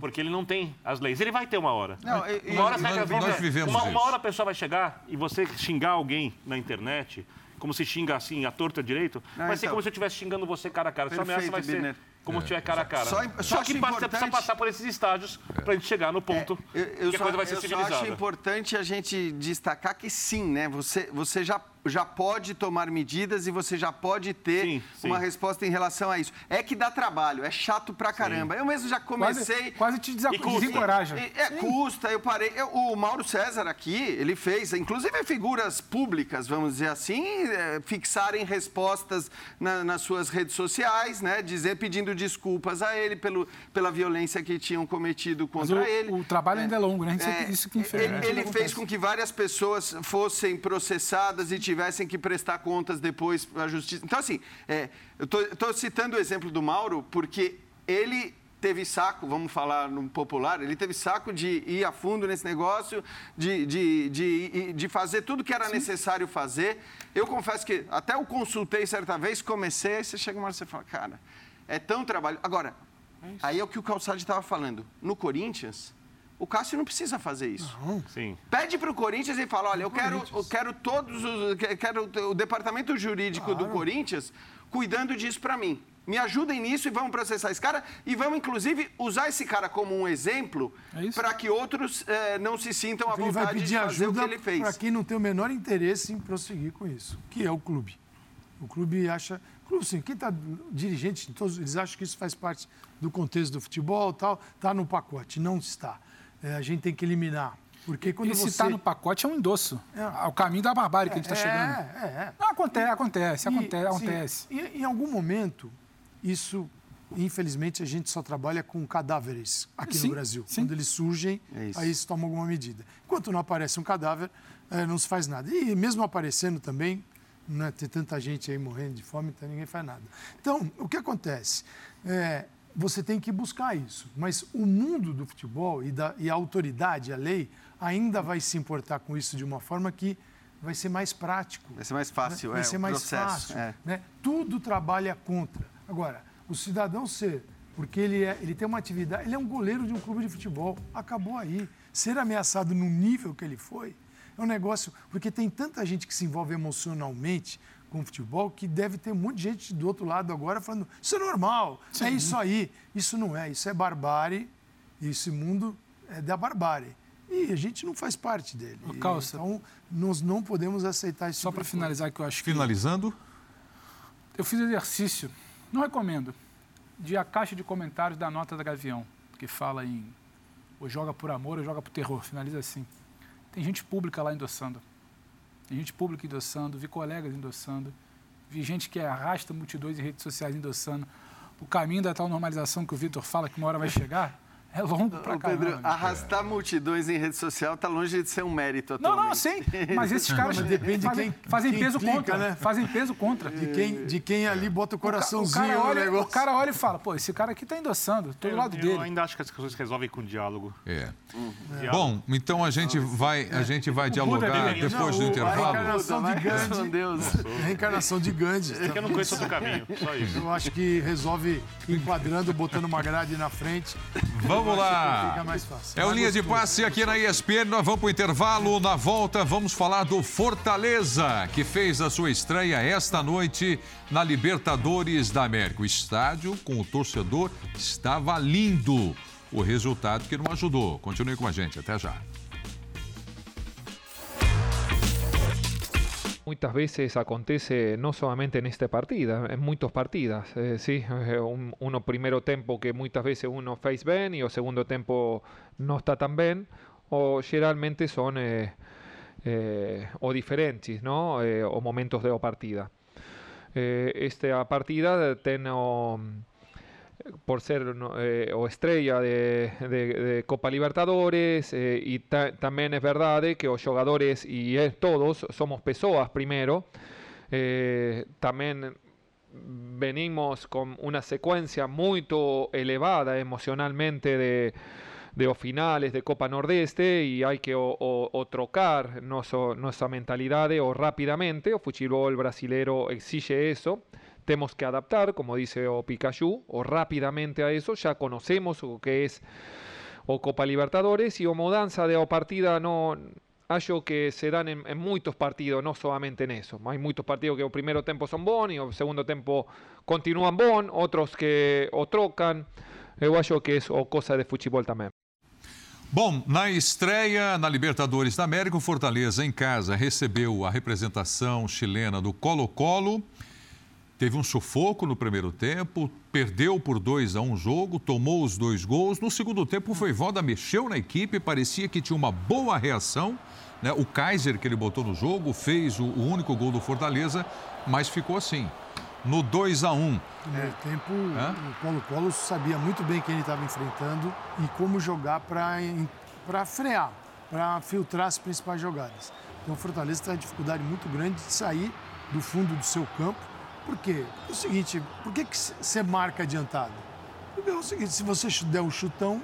Porque ele não tem as leis. Ele vai ter uma hora. Não, e- e- uma hora nós- vai- nós vai- vivemos uma, uma hora a pessoa vai chegar e você xingar alguém na internet, como se xinga assim, a torta direito, Não, vai ser então. como se eu estivesse xingando você cara a cara. Essa ameaça Perfeito, vai ser Birner. como se tiver cara a cara. Só- só Só que passa- você precisa importante- passar por esses estágios para a gente chegar no ponto É, Eu, eu que a só, coisa vai ser eu civilizada. acho importante a gente destacar que sim, né? Você, você já, já pode tomar medidas e você já pode ter Sim, sim. uma resposta em relação a isso. É que dá trabalho, é chato pra caramba. Eu mesmo já comecei. Quase, quase te desencoraja. É, é, custa, eu parei. Eu- o Mauro César aqui, ele fez, inclusive figuras públicas, vamos dizer assim, é, fixarem respostas na- nas suas redes sociais, né? Dizer, pedindo desculpas a ele pelo, pela violência que tinham cometido Mas contra o, ele. o trabalho ainda é longo, né? Isso, É, isso que infelizmente ele, ele acontece. fez com que várias pessoas fossem processadas e tivessem que prestar contas depois à justiça. Então, assim, é, eu estou citando o exemplo do Mauro porque ele teve saco, vamos falar no popular, ele teve saco de ir a fundo nesse negócio, de, de, de, de fazer tudo que era necessário fazer. Eu confesso que até eu consultei certa vez, comecei, aí você chega uma hora e você fala, cara, é tão trabalho. Agora, aí é o que o Calçade estava falando. No Corinthians, o Cássio não precisa fazer isso. Sim. Pede para o Corinthians e fala: olha, eu quero, eu quero todos os. que- Quero o departamento jurídico do Corinthians cuidando disso para mim. Me ajudem nisso e vamos processar esse cara. E vamos, inclusive, usar esse cara como um exemplo É para que outros eh, não se sintam à Ele vai vontade de pedir fazer o que ajuda ele fez. para quem não tem o menor interesse em prosseguir com isso, que é o clube. O clube acha. O clube, sim, quem está dirigente, todos, eles acham que isso faz parte do contexto do futebol tal, está no pacote. Não está. É, a gente tem que eliminar. Porque quando E se você. está no pacote é um endosso. É. O caminho da barbárie que a gente está é, chegando. É, é. Não, acontece, acontece, E, acontece, sim, acontece. e- em algum momento, isso, infelizmente, a gente só trabalha com cadáveres aqui Sim, no Brasil. sim. Quando eles surgem, É isso. aí se toma alguma medida. Enquanto não aparece um cadáver, eh, não se faz nada. E mesmo aparecendo também, né, ter tanta gente aí morrendo de fome, então ninguém faz nada. Então, o que acontece? É, você tem que buscar isso. Mas o mundo do futebol e, da, e a autoridade, a lei, ainda vai se importar com isso de uma forma que vai ser mais prático. Vai ser mais fácil, né? Vai é, ser mais processo, fácil. É. Né? Tudo trabalha contra. Agora, o cidadão ser, porque ele, é, ele tem uma atividade, ele é um goleiro de um clube de futebol, acabou aí. Ser ameaçado no nível que ele foi, é um negócio, porque tem tanta gente que se envolve emocionalmente com o futebol que deve ter um monte de gente do outro lado agora falando: isso é normal, Sim. é isso aí. Isso não é, isso é barbárie, esse mundo é da barbárie. E a gente não faz parte dele. Calça. Então, nós não podemos aceitar isso. Só para finalizar, que eu acho que. Finalizando? Eu fiz exercício, não recomendo, de a caixa de comentários da nota da Gavião, que fala em ou joga por amor ou joga por terror. Finaliza assim. Tem gente pública lá endossando. Tem gente pública endossando, vi colegas endossando, vi gente que arrasta multidões em redes sociais endossando. O caminho da tal normalização que o Vitor fala que uma hora vai chegar, é longo pra caramba. Pedro, arrastar multidões em rede social está longe de ser um mérito atualmente. Não, não, sim. Mas esses caras mas depende fazem, de quem, fazem quem peso clica, contra. Né? Fazem peso contra. De quem, de quem ali bota o coraçãozinho o, ca, o cara olha, no negócio. O cara olha e fala, pô, esse cara aqui está endossando, tô do lado eu dele. Eu ainda acho que as coisas resolvem com diálogo. É. Uhum. Bom, então a gente vai, a gente vai dialogar depois não, do intervalo. A reencarnação de Gandhi. Deus. Reencarnação de Gandhi. É que eu não conheço outro caminho, só isso. Eu acho que resolve enquadrando, botando uma grade na frente. Vamos lá mais fácil. É o Linha de Passe aqui na ESPN. Nós vamos para o intervalo. Na volta, vamos falar do Fortaleza, que fez a sua estreia esta noite na Libertadores da América. O estádio com o torcedor estava lindo. O resultado que não ajudou. Continue com a gente. Até já. Muchas veces acontece no solamente en esta partida, en muchas partidas, eh, sí, un, uno primero que muchas veces uno face bien y o segundo tempo no está tan bien, o generalmente son eh, eh, o diferentes, ¿no? o momentos de partida. esta partida tengo por ser eh, o estrella de, Copa Libertadores eh, y también es verdad que los jugadores y todos somos pessoas primero. Eh, también venimos con una secuencia muy elevada emocionalmente de, de finales de Copa Nordeste y hay que o, trocar nuestra mentalidad o rápidamente, o futebol brasilero exige eso tenemos que adaptar, como dice o Pikachu, o rápidamente a eso, ya conocemos lo que es o Copa Libertadores y o mudanza de o partida no hallo que se dan en, muchos partidos, no solamente en eso. Hay muchos partidos que o primero tiempo son bon y o segundo tiempo continúan bon, otros que o trocan. Eu acho que es o cosa de fútbol también. Bom, na estreia na Libertadores da América, o Fortaleza em casa recebeu a representação chilena do Colo-Colo Teve um sufoco no primeiro tempo, perdeu por 2 a 1 um jogo, tomou os dois gols. No segundo tempo, o Voivoda mexeu na equipe, parecia que tinha uma boa reação. Né? O Kaiser, que ele botou no jogo, fez o, o único gol do Fortaleza, mas ficou assim. No 2 a 1 um. No primeiro tempo, é? o Colo-Colo sabia muito bem quem ele estava enfrentando e como jogar para frear, para filtrar as principais jogadas. Então, o Fortaleza tem uma dificuldade muito grande de sair do fundo do seu campo por quê? É o seguinte, por que, você marca adiantado? Porque é o seguinte, se você der um chutão,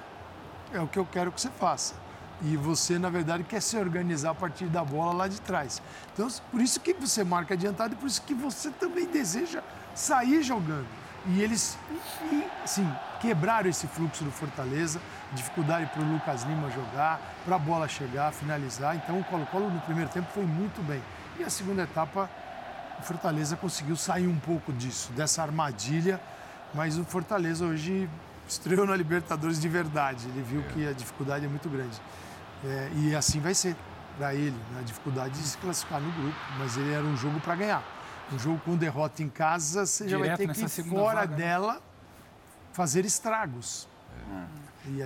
é o que eu quero que você faça. E você, na verdade, quer se organizar a partir da bola lá de trás. Então, por isso que você marca adiantado e por isso que você também deseja sair jogando. E eles, assim, quebraram esse fluxo do Fortaleza, dificuldade para o Lucas Lima jogar, para a bola chegar, finalizar. Então, o Colo-Colo no primeiro tempo foi muito bem. E a segunda etapa o Fortaleza conseguiu sair um pouco disso, dessa armadilha, mas o Fortaleza hoje estreou na Libertadores de verdade. Ele viu é. que a dificuldade é muito grande. É, e assim vai ser para ele, né? a dificuldade de se classificar no grupo, mas ele era um jogo para ganhar. Um jogo com derrota em casa, você Direto já vai ter que ir fora vaga, né? dela fazer estragos.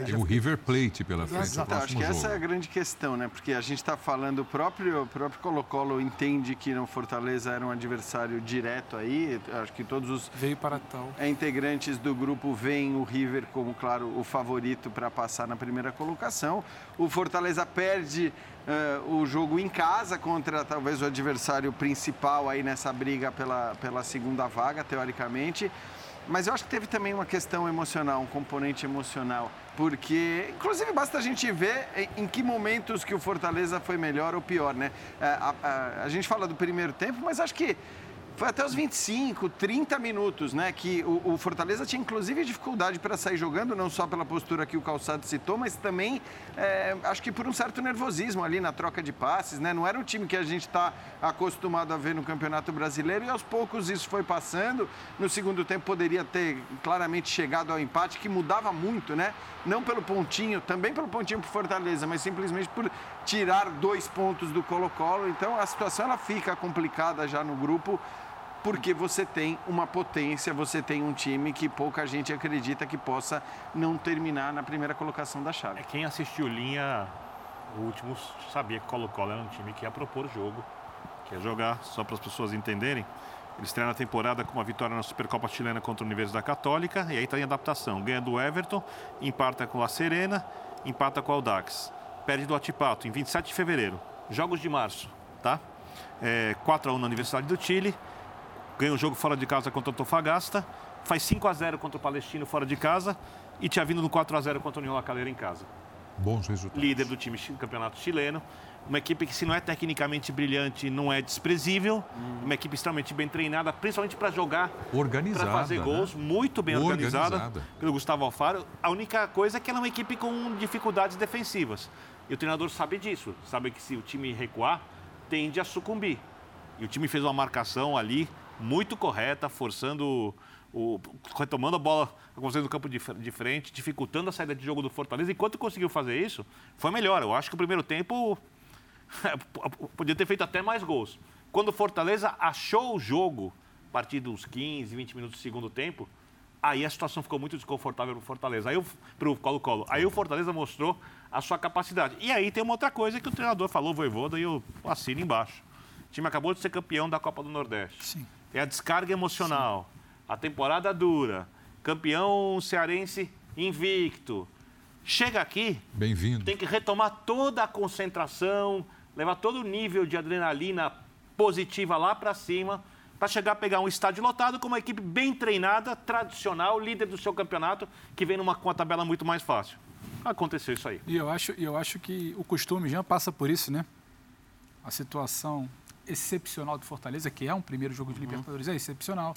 Tem o River Plate pela frente. Exato, acho que jogo. essa é a grande questão, né? Porque a gente está falando, o próprio, o próprio Colo-Colo entende que no Fortaleza era um adversário direto aí. Acho que todos os Veio para tal. integrantes do grupo veem o River como, claro, o favorito para passar na primeira colocação. O Fortaleza perde eh, o jogo em casa contra talvez o adversário principal aí nessa briga pela, pela segunda vaga, teoricamente. Mas eu acho que teve também uma questão emocional, um componente emocional. Porque, inclusive, basta a gente ver em- que momentos que o Fortaleza foi melhor ou pior, né? É, A, a- a gente fala do primeiro tempo, mas acho que foi até os 25, 30 minutos, né? Que o, o Fortaleza tinha, inclusive, dificuldade para sair jogando, não só pela postura que o Calçado citou, mas também, é, acho que por um certo nervosismo ali na troca de passes, né? Não era um time que a gente está acostumado a ver no Campeonato Brasileiro e aos poucos isso foi passando. No segundo tempo poderia ter claramente chegado ao empate, que mudava muito, né? Não pelo pontinho, também pelo pontinho para Fortaleza, mas simplesmente por tirar dois pontos do Colo-Colo. Então a situação ela fica complicada já no grupo porque você tem uma potência, você tem um time que pouca gente acredita que possa não terminar na primeira colocação da chave. É, quem assistiu linha, o último, sabia que Colo-Colo era um time que ia propor jogo, que ia jogar, só para as pessoas entenderem. Eles estrearam a temporada com uma vitória na Supercopa Chilena contra a Universidade Católica, e aí está em adaptação. Ganha do Everton, empata com a Serena, empata com o Audax. Perde do Atipato em 27 de fevereiro. Jogos de março, tá? É, 4 a 1 na Universidade do Chile, ganha o jogo fora de casa contra o Antofagasta, faz 5 a 0 contra o Palestino fora de casa e tinha vindo no 4 a 0 contra o União La Calera em casa. Bons resultados. Líder do time do campeonato chileno, uma equipe que se não é tecnicamente brilhante, não é desprezível, uma equipe extremamente bem treinada, principalmente para jogar, Organizada. para fazer né? gols, muito bem organizada, Organizada. pelo Gustavo Alfaro. A única coisa é que ela é uma equipe com dificuldades defensivas. E o treinador sabe disso, sabe que se o time recuar, tende a sucumbir. E o time fez uma marcação ali muito correta, forçando o, retomando a bola no campo de, de frente, dificultando a saída de jogo do Fortaleza. Enquanto conseguiu fazer isso, foi melhor. Eu acho que o primeiro tempo podia ter feito até mais gols. Quando o Fortaleza achou o jogo, a partir dos 15, 20 minutos do segundo tempo, aí a situação ficou muito desconfortável para o Fortaleza. Aí para o Colo-Colo. Aí o Fortaleza mostrou a sua capacidade. E aí tem uma outra coisa que o treinador falou, Voivoda, e eu assino embaixo. O time acabou de ser campeão da Copa do Nordeste. Sim. Tem a descarga emocional, a temporada dura, campeão cearense invicto. Chega aqui, Bem-vindo. tem que retomar toda a concentração, levar todo o nível de adrenalina positiva lá para cima, para chegar a pegar um estádio lotado com uma equipe bem treinada, tradicional, líder do seu campeonato, que vem numa, com uma tabela muito mais fácil. Aconteceu isso aí. E eu acho, e eu acho que o costume já passa por isso, né? A situação excepcional do Fortaleza, que é um primeiro jogo de Libertadores, é excepcional.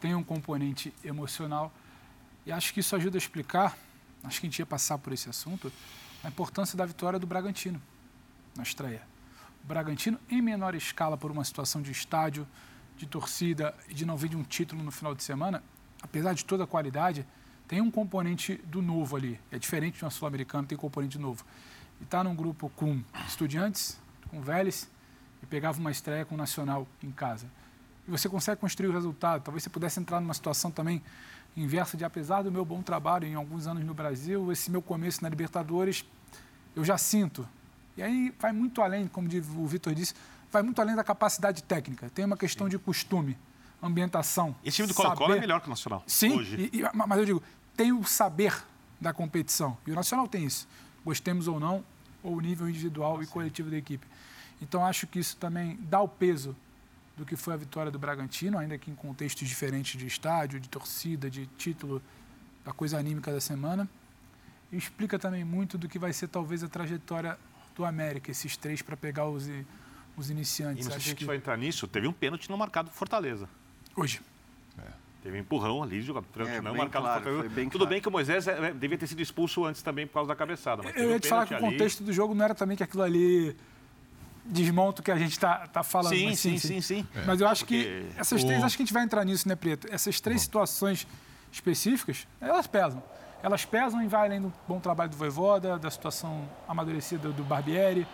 Tem um componente emocional. E acho que isso ajuda a explicar, acho que a gente ia passar por esse assunto, a importância da vitória do Bragantino na estreia. O Bragantino, em menor escala, por uma situação de estádio, de torcida e de não vir de um título no final de semana, apesar de toda a qualidade, tem um componente do novo ali. É diferente de uma Sul-Americana, tem componente novo. E está num grupo com estudiantes, com Vélez, e pegava uma estreia com o Nacional em casa. E você consegue construir o resultado. Talvez você pudesse entrar numa situação também inversa de, apesar do meu bom trabalho em alguns anos no Brasil, esse meu começo na Libertadores, eu já sinto. E aí vai muito além, como o Vitor disse, vai muito além da capacidade técnica. Tem uma questão de costume, ambientação. Esse time do Colo-Colo é melhor que o Nacional. Sim, Hoje. e- e- mas eu digo, tem o saber da competição. E o Nacional tem isso. Gostemos ou não, ou o nível individual e coletivo da equipe. Então, acho que isso também dá o peso do que foi a vitória do Bragantino, ainda que em contextos diferentes de estádio, de torcida, de título, da coisa anímica da semana. E explica também muito do que vai ser talvez a trajetória do América, esses três para pegar os, os E iniciantes. não sei se a gente que vai entrar nisso, teve um pênalti não marcado do Fortaleza. hoje. Teve um empurrão ali, jogador É, não marcado do claro, Fortaleza. bem Tudo claro. bem que o Moisés é, devia ter sido expulso antes também por causa da cabeçada. Eu ia te falar que pênalti o ali. contexto do jogo não era também que aquilo ali desmonta o que a gente está tá falando. Sim, mas sim, sim, sim. Mas eu acho porque que essas três, o- acho que a gente vai entrar nisso, né, Preto? Essas três situações específicas, elas pesam. Elas pesam e vai além do bom trabalho do Voivoda, da situação amadurecida do Barbieri,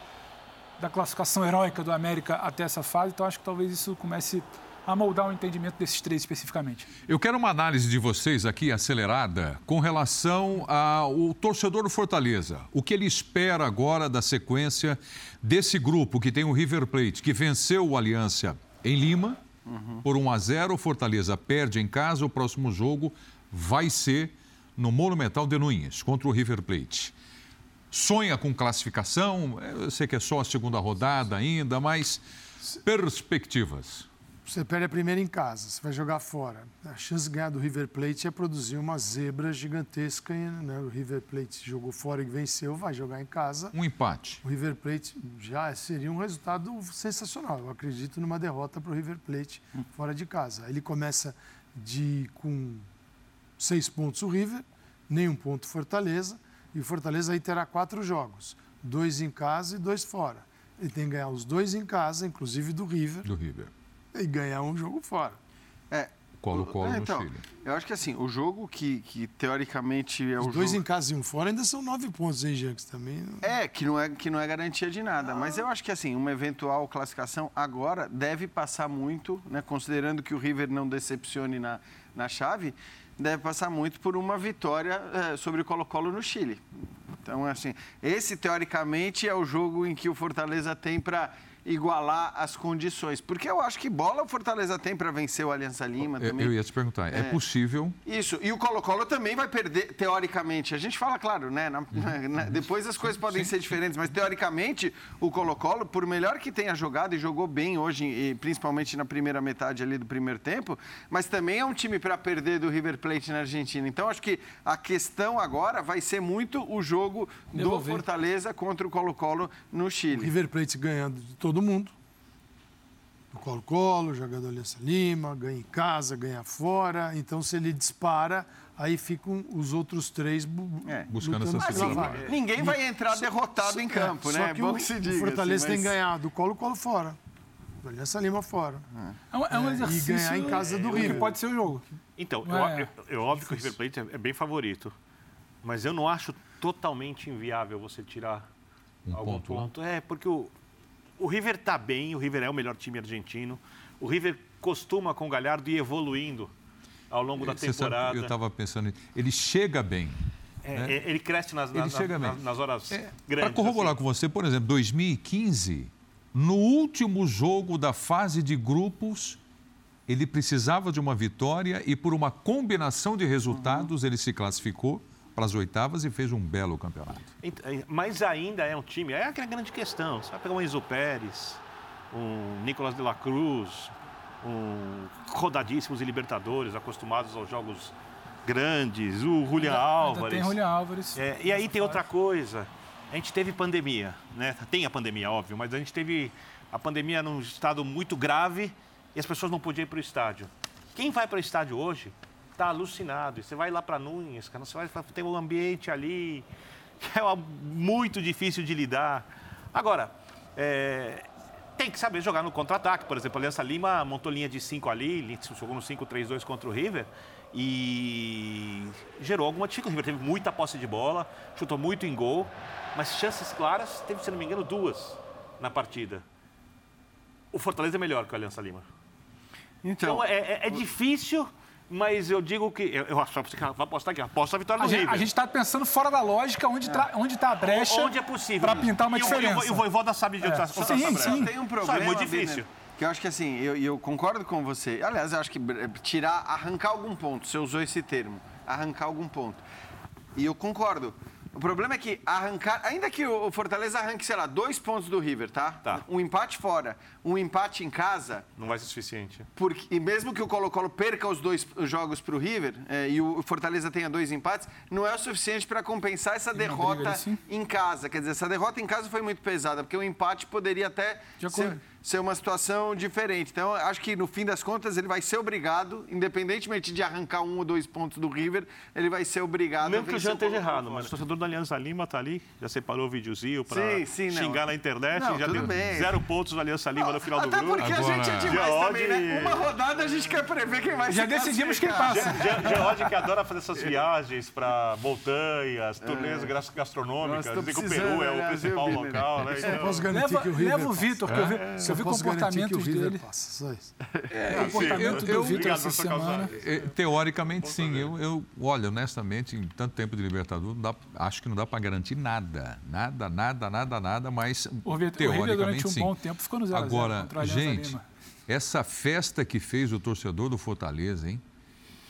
da classificação heróica do América até essa fase. Então acho que talvez isso comece a moldar o entendimento desses três especificamente. Eu quero uma análise de vocês aqui acelerada com relação ao torcedor do Fortaleza. O que ele espera agora da sequência desse grupo que tem o River Plate, que venceu o Aliança em Lima uhum. por 1 a 0. O Fortaleza perde em casa. O próximo jogo vai ser no Monumental de Nunes contra o River Plate. Sonha com classificação? Eu sei que é só a segunda rodada ainda, mas perspectivas. Você perde a primeira em casa, você vai jogar fora. A chance de ganhar do River Plate é produzir uma zebra gigantesca. Né? O River Plate jogou fora e venceu, vai jogar em casa. Um empate. O River Plate já seria um resultado sensacional. Eu acredito numa derrota para o River Plate fora de casa. Ele começa de com seis pontos o River, nenhum ponto Fortaleza. E o Fortaleza aí terá quatro jogos: dois em casa e dois fora. Ele tem que ganhar os dois em casa, inclusive do River. Do River e ganhar um jogo fora. É. Colo-Colo é, então, no Chile. Eu acho que assim, o jogo que, que teoricamente é Os o dois jogo... em casa e um fora ainda são nove pontos, hein, Janks? Também. É, que não é, que não é garantia de nada. Ah. Mas eu acho que assim, uma eventual classificação agora deve passar muito, né? Considerando que o River não decepcione na, na chave, deve passar muito por uma vitória é, sobre o Colo-Colo no Chile. Então, assim, esse teoricamente é o jogo em que o Fortaleza tem para igualar as condições. Porque eu acho que bola o Fortaleza tem para vencer o Aliança Lima também. Eu ia te perguntar, é, é possível? Isso, e o Colo-Colo também vai perder, teoricamente. A gente fala, claro, né? Na, na, depois as coisas podem Sim. ser diferentes, mas teoricamente o Colo-Colo, por melhor que tenha jogado e jogou bem hoje, principalmente na primeira metade ali do primeiro tempo, mas também é um time para perder do River Plate na Argentina. Então acho que a questão agora vai ser muito o jogo do Fortaleza contra o Colo-Colo no Chile. O River Plate ganhando de todo todo mundo. No Colo-Colo, jogador Aliança Lima, ganha em casa, ganha fora. Então, se ele dispara, aí ficam os outros três é, buscando essa segunda Ninguém vai entrar derrotado em campo, né? Só que Bom o, que se diga, o Fortaleza assim, mas... tem ganhado o Colo-Colo fora. O Aliança Lima fora. É, um, é um exercício... E ganhar em casa do Rio. Que pode ser o jogo. Então, é, eu, eu, óbvio que o River Plate é bem favorito. Mas eu não acho totalmente inviável você tirar um algum ponto. ponto. É, porque o, o River está bem, o River é o melhor time argentino. O River costuma com o Galhardo ir evoluindo ao longo da Você temporada. Sabe, eu estava pensando, ele chega bem. É, né? É, ele cresce nas, ele nas, chega nas, nas horas é, grandes. Para corroborar assim. com você, por exemplo, 2015, no último jogo da fase de grupos, ele precisava de uma vitória e por uma combinação de resultados uhum. ele se classificou para as oitavas e fez um belo campeonato. É, mas ainda é um time, é aquela grande questão. Você vai pegar um Enzo Pérez, um Nicolas de la Cruz, um rodadíssimos em Libertadores, acostumados aos jogos grandes, o Julian ainda, Álvares. Ainda tem Julian Álvares. É, e aí tem outra coisa. A gente teve pandemia, né? Tem a pandemia, óbvio, mas a gente teve a pandemia num estado muito grave e as pessoas não podiam ir para o estádio. Quem vai para o estádio hoje está alucinado. E você vai lá para Nunes, cara, você vai ter um ambiente ali que é muito difícil de lidar. Agora, é, tem que saber jogar no contra-ataque. Por exemplo, a Aliança Lima montou linha de 5 ali, jogou no 5-3-2 contra o River e gerou alguma dificuldade. O River teve muita posse de bola, chutou muito em gol, mas chances claras teve, se não me engano, duas na partida. O Fortaleza é melhor que a Aliança Lima. Então, então é, é, é difícil mas eu digo que. Eu, eu acho que vai apostar aqui, aposta a vitória a do gente, River. A gente está pensando fora da lógica onde está é. tá a brecha. Onde é possível. Para pintar uma e diferença. E o Voivoda sabe de é. outra, sim, sim. Sim. Tem um problema. Só é muito difícil. Que eu acho que assim, eu, eu concordo com você. Aliás, eu acho que tirar, arrancar algum ponto, você usou esse termo, arrancar algum ponto. E eu concordo. O problema é que arrancar, ainda que o Fortaleza arranque, sei lá, dois pontos do River, tá? Tá. Um empate fora, um empate em casa. Não vai ser suficiente. Porque, e mesmo que o Colo-Colo perca os dois jogos para o River é, e o Fortaleza tenha dois empates, não é o suficiente para compensar essa derrota em casa. Quer dizer, essa derrota em casa foi muito pesada, porque o empate poderia até ser, ser uma situação diferente. Então, acho que no fim das contas ele vai ser obrigado, independentemente de arrancar um ou dois pontos do River, ele vai ser obrigado Mesmo que o Jean esteja errado, mas o torcedor da Aliança Lima está ali, já separou o videozinho para xingar não. na internet, não, já deu bem. zero pontos da Aliança Lima não, no final do grupo. Até porque Agora... a gente é demais Geode... também, né? Uma rodada a gente quer prever quem vai Já decidimos quem passa. Geode que adora fazer essas viagens para montanhas, turnês é. gastronômicas, Dizem que o Peru é o principal local, né? Então... Posso garantir leva, que o River... Leva o Vitor, que é. o vi o comportamentos River dele. passa. Só isso. o comportamento eu- eu- do Vitor essa semana. É, Teoricamente, sim. Eu, eu, olha, honestamente, em tanto tempo de Libertadores, não dá- acho que não dá para garantir nada. Nada, nada, nada, nada, mas O Vitor o teoricamente, durante um sim. bom tempo, ficou no 0 a 0 Agora, o Alianza gente, essa festa que fez o torcedor do Fortaleza, hein?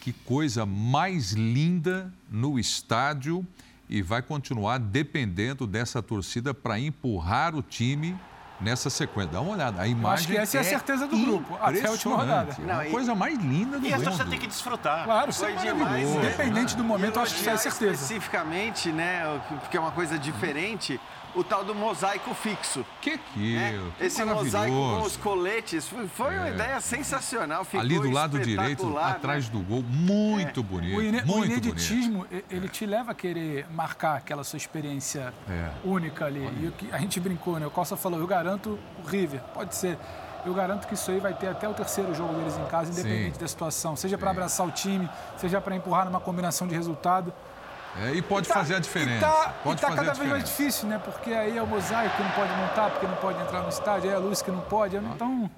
Que coisa mais linda no estádio e vai continuar dependendo dessa torcida para empurrar o time nessa sequência. Dá uma olhada. A imagem que essa é a certeza do grupo, até a última rodada. É Não, uma e- coisa mais linda do E a mundo. torcida tem que desfrutar. Claro, isso é demais, maravilhoso. né? Independente do momento, eu acho que isso é certeza. Especificamente, né, porque é uma coisa diferente, o tal do mosaico fixo. Que que, né? que Esse mosaico com os coletes foi, foi uma É. ideia sensacional. Ficou Ali do lado direito, espetacular, atrás né? do gol, muito bonito. O, ine- o muito bonito. ineditismo, e- ele te leva a querer marcar aquela sua experiência É. única ali. E o que a gente brincou, né? O Costa falou, eu garanto o River. Pode ser. Eu garanto que isso aí vai ter até o terceiro jogo deles em casa, independente Sim. da situação. Seja para abraçar o time, seja para empurrar numa combinação de resultado. É, e pode E tá- fazer a diferença. E tá, pode e tá fazer cada a vez mais difícil, né? Porque aí é o mosaico que não pode montar, porque não pode entrar no estádio, aí é a luz que não pode. Então,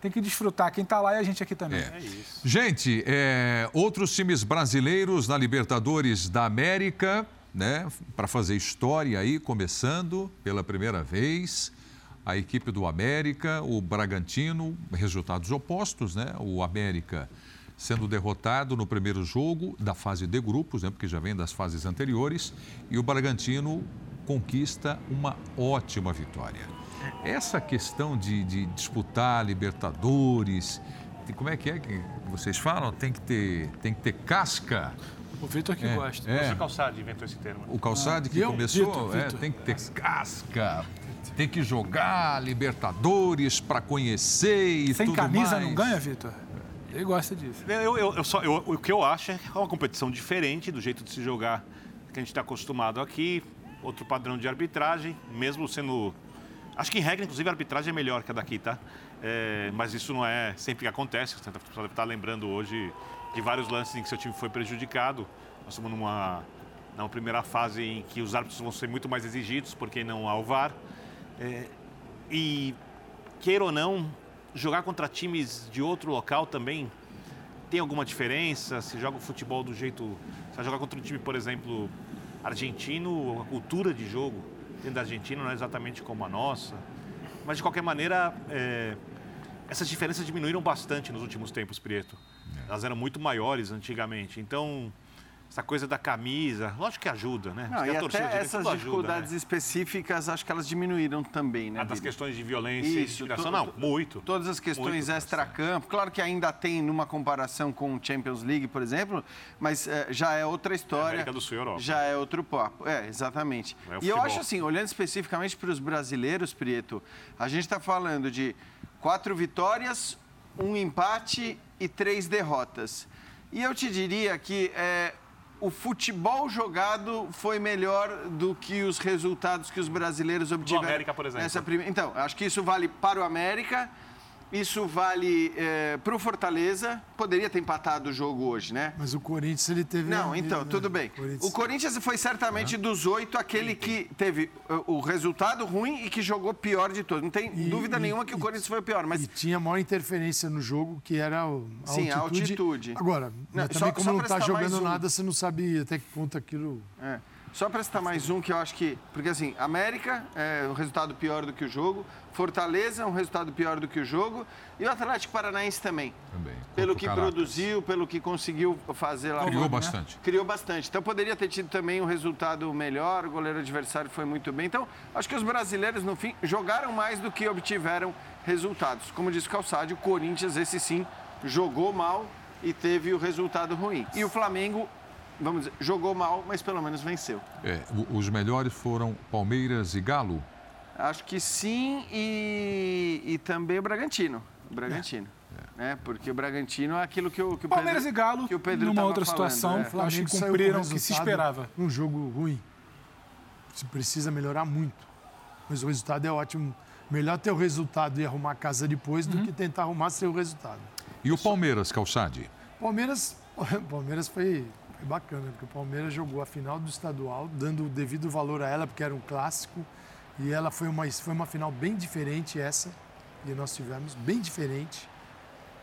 tem que desfrutar. Quem tá lá é a gente aqui também. É. Gente, é, outros times brasileiros na Libertadores da América, né? Para fazer história aí, começando pela primeira vez. A equipe do América, o Bragantino, resultados opostos, né? O América sendo derrotado no primeiro jogo da fase de grupos, né? Porque já vem das fases anteriores. E o Bragantino conquista uma ótima vitória. Essa questão de, de disputar Libertadores, de- como é que é que vocês falam? Tem que ter, tem que ter casca. O Vitor que É, gosta. é. Professor Calçade inventou esse termo. O Calçade que Viu? começou, Vitor, é, Vitor. tem que ter casca, tem que jogar Libertadores para conhecer e Sem tudo camisa mais. não ganha, Vitor? Ele gosta disso. Eu, eu- eu só, eu- o que eu acho é uma competição diferente do jeito de se jogar que a gente está acostumado aqui. Outro padrão de arbitragem, mesmo sendo. Acho que em regra, inclusive, a arbitragem é melhor que a daqui, tá? É, mas isso não é sempre que acontece. Você deve estar lembrando hoje de vários lances em que seu time foi prejudicado. Nós estamos numa, numa primeira fase em que os árbitros vão ser muito mais exigidos, porque não há o VAR. É, e queira ou não, jogar contra times de outro local também tem alguma diferença? Se joga o futebol do jeito. Se jogar contra um time, por exemplo, argentino, a cultura de jogo dentro da Argentina não é exatamente como a nossa. Mas de qualquer maneira, é, essas diferenças diminuíram bastante nos últimos tempos, Prieto. Elas eram muito maiores antigamente. Então, essa coisa da camisa, lógico que ajuda, né? Não, e a torcida até essas ajuda, dificuldades né? específicas, acho que elas diminuíram também, né? Ah, das questões de violência e Isso, to- não, to- muito. Todas as questões extra-campo. Claro que ainda tem numa comparação com o Champions League, por exemplo, mas eh, já é outra história. América do Sul e Europa. Já é outro papo. É, exatamente. É e eu acho assim, olhando especificamente para os brasileiros, Prieto, a gente está falando de quatro vitórias, um empate e três derrotas. E eu te diria que eh, o futebol jogado foi melhor do que os resultados que os brasileiros obtiveram. América, por exemplo. nessa prime- Então, acho que isso vale para o América, isso vale para o Fortaleza. Poderia ter empatado o jogo hoje, né? Mas o Corinthians, ele teve... Não, né? então, tudo bem. Corinthians- O Corinthians foi certamente dos oito aquele que teve uh, o resultado ruim e que jogou pior de todos. Não tem E- dúvida e- nenhuma que o e- Corinthians foi o pior, mas E tinha maior interferência no jogo, que era o- a Sim, a altitude. altitude. Agora, Não, né, só- também como só não tá mais jogando um. nada, você não sabe até que ponto aquilo... É. Só para citar mais um que eu acho que. Porque assim, América é um resultado pior do que o jogo, Fortaleza é um resultado pior do que o jogo, e o Atlético Paranaense também. Também. Pelo que Caracas. produziu, pelo que conseguiu fazer lá. Criou né? bastante. Criou bastante. Então poderia ter tido também um resultado melhor, o goleiro adversário foi muito bem. Então, acho que os brasileiros, no fim, jogaram mais do que obtiveram resultados. Como disse o Calçade, o Corinthians, esse sim, jogou mal e teve o resultado ruim. E o Flamengo, vamos dizer, jogou mal, mas pelo menos venceu. É, os melhores foram Palmeiras e Galo. Acho que sim e, e também o Bragantino. O Bragantino. Né? Porque o Bragantino é aquilo que o, que o Palmeiras Pedro, e Galo, que o Pedro numa outra falando, situação, é. acho que cumpriram o que se esperava. Um jogo ruim. Se precisa melhorar muito. Mas o resultado é ótimo. Melhor ter o resultado e arrumar a casa depois do que tentar arrumar sem o resultado. E o Palmeiras, Calçade? Palmeiras, Palmeiras foi, foi bacana, porque o Palmeiras jogou a final do estadual, dando o devido valor a ela, porque era um clássico. E ela foi uma, foi uma final bem diferente essa. que nós tivemos, bem diferente,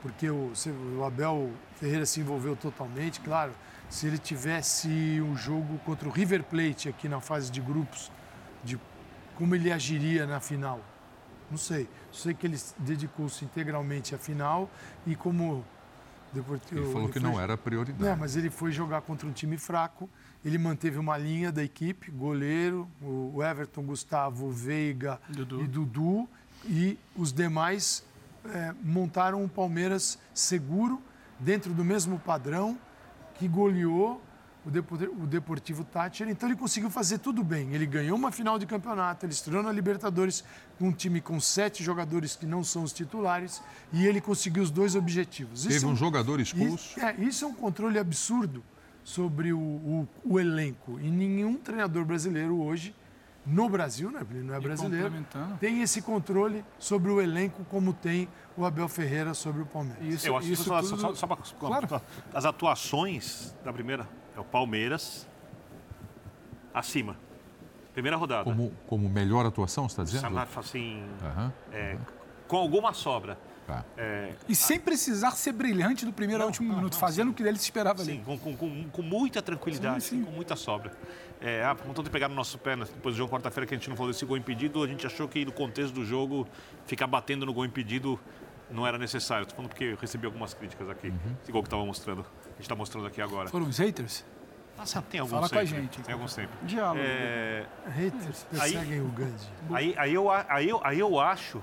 porque o, o Abel Ferreira se envolveu totalmente, claro. Se ele tivesse um jogo contra o River Plate aqui na fase de grupos, de como ele agiria na final, não sei. Sei que ele dedicou-se integralmente à final e como Deportivo, ele falou ele que foi... não era prioridade. Não, mas ele foi jogar contra um time fraco. Ele manteve uma linha da equipe, goleiro, o Everton, Gustavo, Veiga Dudu. e Dudu. E os demais é, montaram um Palmeiras seguro, dentro do mesmo padrão, que goleou o Deportivo Tátira. Então ele conseguiu fazer tudo bem. Ele ganhou uma final de campeonato, ele estreou na Libertadores com um time com sete jogadores que não são os titulares e ele conseguiu os dois objetivos. Teve um, um jogador expulso. Isso é, isso é um controle absurdo sobre o, o, o, elenco. E nenhum treinador brasileiro hoje, no Brasil, né, ele não é brasileiro, tem esse controle sobre o elenco como tem o Abel Ferreira sobre o Palmeiras. Isso, Eu acho isso só, tudo... só, só, só, claro. as atuações da primeira é o Palmeiras acima. Primeira rodada. Como, como melhor atuação, você está dizendo? Assim, uhum. É, com alguma sobra. Tá. É, e sem precisar ser brilhante do primeiro não, ao último não, minuto, não, fazendo sim. o que ele se esperava sim, ali. Com, com, com, com muita tranquilidade, sim, com muita sobra. É, ah, vontade de pegar no nosso pé, né? depois do jogo quarta-feira que a gente não falou desse gol impedido, a gente achou que no contexto do jogo, ficar batendo no gol impedido não era necessário. Estou falando porque eu recebi algumas críticas aqui. Uhum. Esse gol que estava mostrando gente está mostrando aqui agora. Foram os haters? Nossa, tem alguns Fala sempre. com a gente. Tem alguns sempre. Diálogo. É... Haters perseguem aí, o Gandhi. Aí, aí, eu, aí, eu, aí eu acho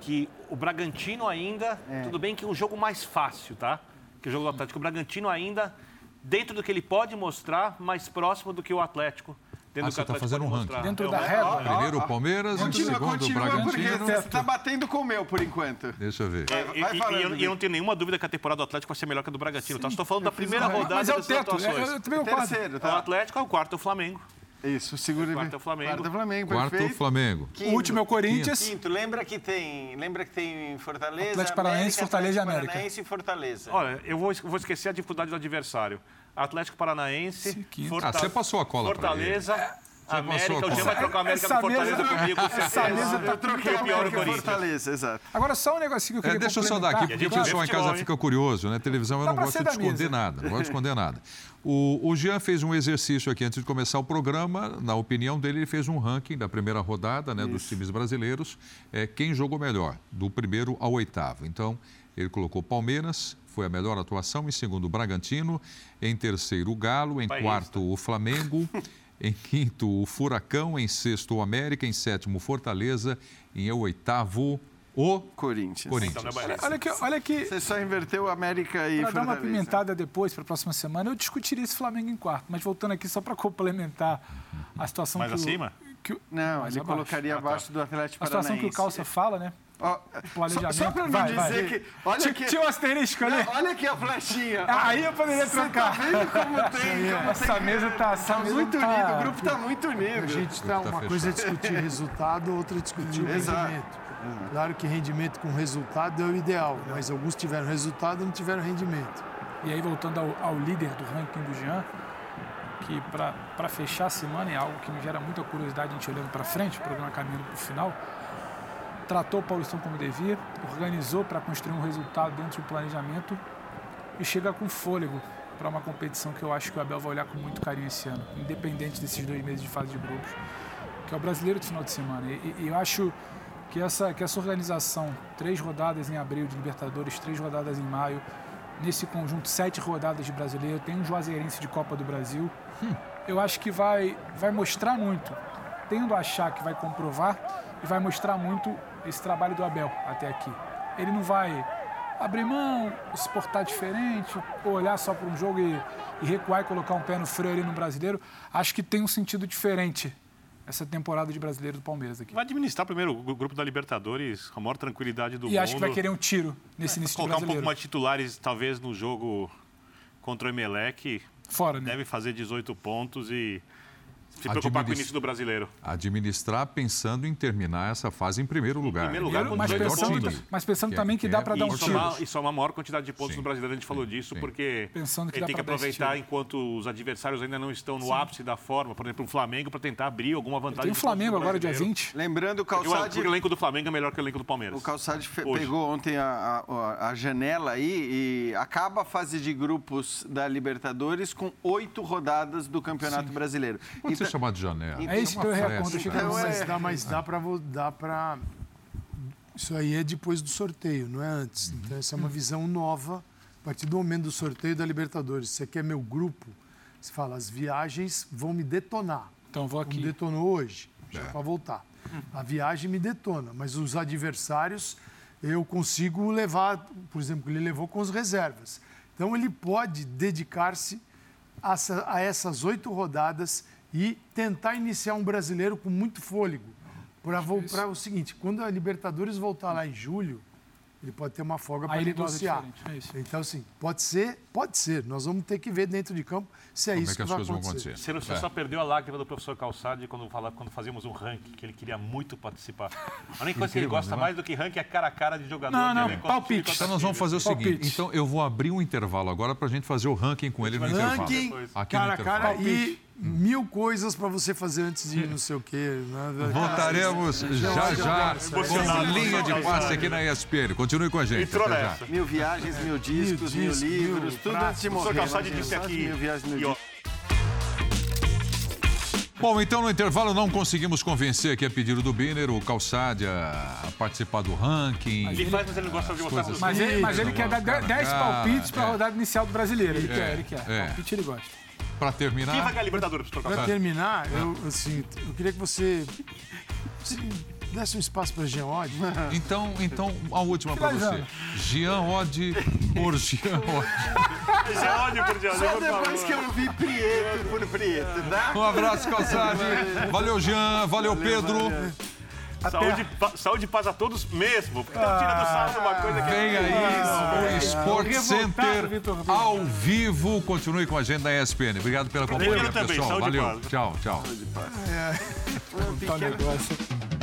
que o Bragantino ainda... É. Tudo bem que o jogo mais fácil, tá? Que o jogo do Atlético. O Bragantino ainda, dentro do que ele pode mostrar, mais próximo do que o Atlético Dentro ah, você está fazendo um ranking. Dentro da régua. Primeiro o Palmeiras, continua, segundo continua, o Bragantino. Você está batendo com o meu, por enquanto. Deixa eu ver. É, e, falando, e, eu, e, eu, não tenho nenhuma dúvida que a temporada do Atlético vai ser melhor que a do Bragantino. Tá? Estou falando da primeira rodada Mas é o teto. É, eu, também o terceiro, tá? O Atlético é o quarto, é o Flamengo. Isso, segura Quarto é o Flamengo. Quarto é o Flamengo, Quarto perfeito. Flamengo. Quinto, o último é o Corinthians. Quinto, lembra que tem, lembra que tem Fortaleza, Atlético Paranaense, Fortaleza e América. Paranaense e Fortaleza. Olha, eu vou, vou esquecer a dificuldade do adversário. Atlético Paranaense, Fortaleza. Ah, você passou a cola Fortaleza. Você América, o Jean vai trocar a América essa com Fortaleza mesa, comigo. Essa mesa tá eu troquei o pior Corinthians. Fortaleza, exato. Agora, só um negocinho que eu é, queria é, Deixa eu só dar aqui, porque o pessoal em casa fica curioso, né? Televisão eu não gosto de esconder nada, não gosto de esconder nada. O, o Jean fez um exercício aqui antes de começar o programa. Na opinião dele, ele fez um ranking da primeira rodada né, dos times brasileiros. É, quem jogou melhor, do primeiro ao oitavo. Então, ele colocou Palmeiras, foi a melhor atuação. Em segundo, o Bragantino. Em terceiro, o Galo. Em quarto, o Flamengo. Em quinto, o Furacão. Em sexto, o América. Em sétimo, Fortaleza. Em oitavo, o Corinthians. Corinthians. Então, olha, olha, que, olha que. Você só inverteu América e. Para dar uma pimentada depois, para a próxima semana, eu discutiria esse Flamengo em quarto. Mas voltando aqui, só para complementar a situação mais que. acima? O, que o, Não, mais ele abaixo. colocaria abaixo do Atlético Paranaense. A situação que o Calça fala, né? Planejamento. Só, só para não vai, dizer vai. que. Olha aqui, tinha um asterisco ali. olha aqui a flechinha. Ah, aí eu poderia trocar. Você tá vendo como tem? Como essa tem... mesa tá, essa tá mesa muito tá... unido, o grupo está muito unido. A gente está, uma tá coisa é discutir resultado, outra é discutir Exato. rendimento. Claro que rendimento com resultado é o ideal, mas alguns tiveram resultado e não tiveram rendimento. E aí, voltando ao, ao líder do ranking do Jean, que para fechar a semana é algo que me gera muita curiosidade a gente olhando para frente, o programa caminhando para o final tratou o Paulistão como devia, organizou para construir um resultado dentro do planejamento e chega com fôlego para uma competição que eu acho que o Abel vai olhar com muito carinho esse ano, independente desses dois meses de fase de grupos, que é o brasileiro de final de semana. E, e eu acho que essa, que essa organização, três rodadas em abril de Libertadores, três rodadas em maio, nesse conjunto, sete rodadas de brasileiro, tem um Juazeirense de Copa do Brasil, hum, eu acho que vai, vai mostrar muito, tendo a achar que vai comprovar, e vai mostrar muito esse trabalho do Abel até aqui. Ele não vai abrir mão, se portar diferente, olhar só para um jogo e, e, recuar e colocar um pé no freio ali no brasileiro. Acho que tem um sentido diferente essa temporada de brasileiro do Palmeiras aqui. Vai administrar primeiro o grupo da Libertadores com a maior tranquilidade do e mundo. E acho que vai querer um tiro nesse é, início Colocar um pouco mais titulares, talvez, no jogo contra o Emelec. Fora, né? Deve fazer 18 pontos e se preocupar com o início do brasileiro. administrar pensando em terminar essa fase em primeiro lugar. primeiro lugar, com mas, 18 pensando, pontos. mas pensando Que é- também que que dá é- para dar um tiro. e somar a maior quantidade de pontos Sim. no brasileiro, a gente falou disso, sim. porque Pensando que ele tem que aproveitar enquanto os adversários ainda não estão no ápice da forma. Por exemplo, o Flamengo, para tentar abrir alguma vantagem. Tem o Flamengo agora, dia brasileiro. 20. Lembrando, o Calçade... o elenco do Flamengo é melhor que o elenco do Palmeiras. O Calçade Hoje. pegou ontem a, a- a janela aí e acaba a fase de grupos da Libertadores com oito rodadas do Campeonato Brasileiro. Pode Então- chamado de janela. É isso que eu que Então, mas é- dá, mas dá para dá para isso aí é depois do sorteio, não é antes. Uhum. Então essa é uma visão nova a partir do momento do sorteio da Libertadores. Você quer meu grupo? Você fala as viagens vão me detonar. Então vou aqui. detonou hoje, já É. para voltar. A viagem me detona, mas os adversários eu consigo levar, por exemplo, ele levou com as reservas. Então ele pode dedicar-se a, a essas oito rodadas e tentar iniciar um brasileiro com muito fôlego. Para o seguinte, quando a Libertadores voltar lá em julho, ele pode ter uma folga para negociar. é isso. Então, assim, pode ser, pode ser. Nós vamos ter que ver dentro de campo se é Como isso é que as vai coisas vão acontecer. acontecer? Você, não- você É. só perdeu a lágrima do professor Calçade quando, fala, quando fazíamos um ranking, que ele queria muito participar. A única coisa que ele gosta mais do que ranking é cara a cara de jogador. Não, não, elenco, palpite. Então nós vamos fazer o Palpite. seguinte. Então eu vou abrir um intervalo agora para a gente fazer o ranking com ele no intervalo. Ranking, Aqui no cara a cara intervalo. e mil coisas para você fazer antes de não sei o quê. né? Voltaremos já já Emocionado. com linha de passe aqui na ESPN. Continue com a gente. Entrou já. nessa. Mil viagens, mil discos, mil, discos, livros, mil tudo antes de O morrer. professor Calçade disse aqui. Mil viagens, mil discos. Bom, então no intervalo não conseguimos convencer aqui a pedido do Biner, o Calçade a, a participar do ranking. ele faz, mas ele não gosta de mostrar coisas- para Mas ele, mas ele quer dar cara, 10 cara, palpites para a é. rodada inicial do brasileiro. Ele É, quer, ele quer. é. Palpite ele gosta. Para Quem vai terminar, ganhar a Libertadores, professor Para Calçade? terminar, eu, assim, eu queria que você se desse um espaço para Jean Odd. então, então a última para você. Jean Odd por Jean Odd. É ódio por diante, Só por favor. depois que eu vi Prieto por Prieto, tá? Um abraço, Calçade. Valeu, Jean. Valeu, Pedro. Saúde, pa- saúde e paz a todos mesmo. Porque estão tirando sarro de uma coisa que Vem é... aí o Sport Revoltado, Center ao vivo. Continue com a gente da ESPN. Obrigado pela companhia, Pedro também. pessoal. Saúde e Valeu. paz. Tchau, tchau. Tá um negócio.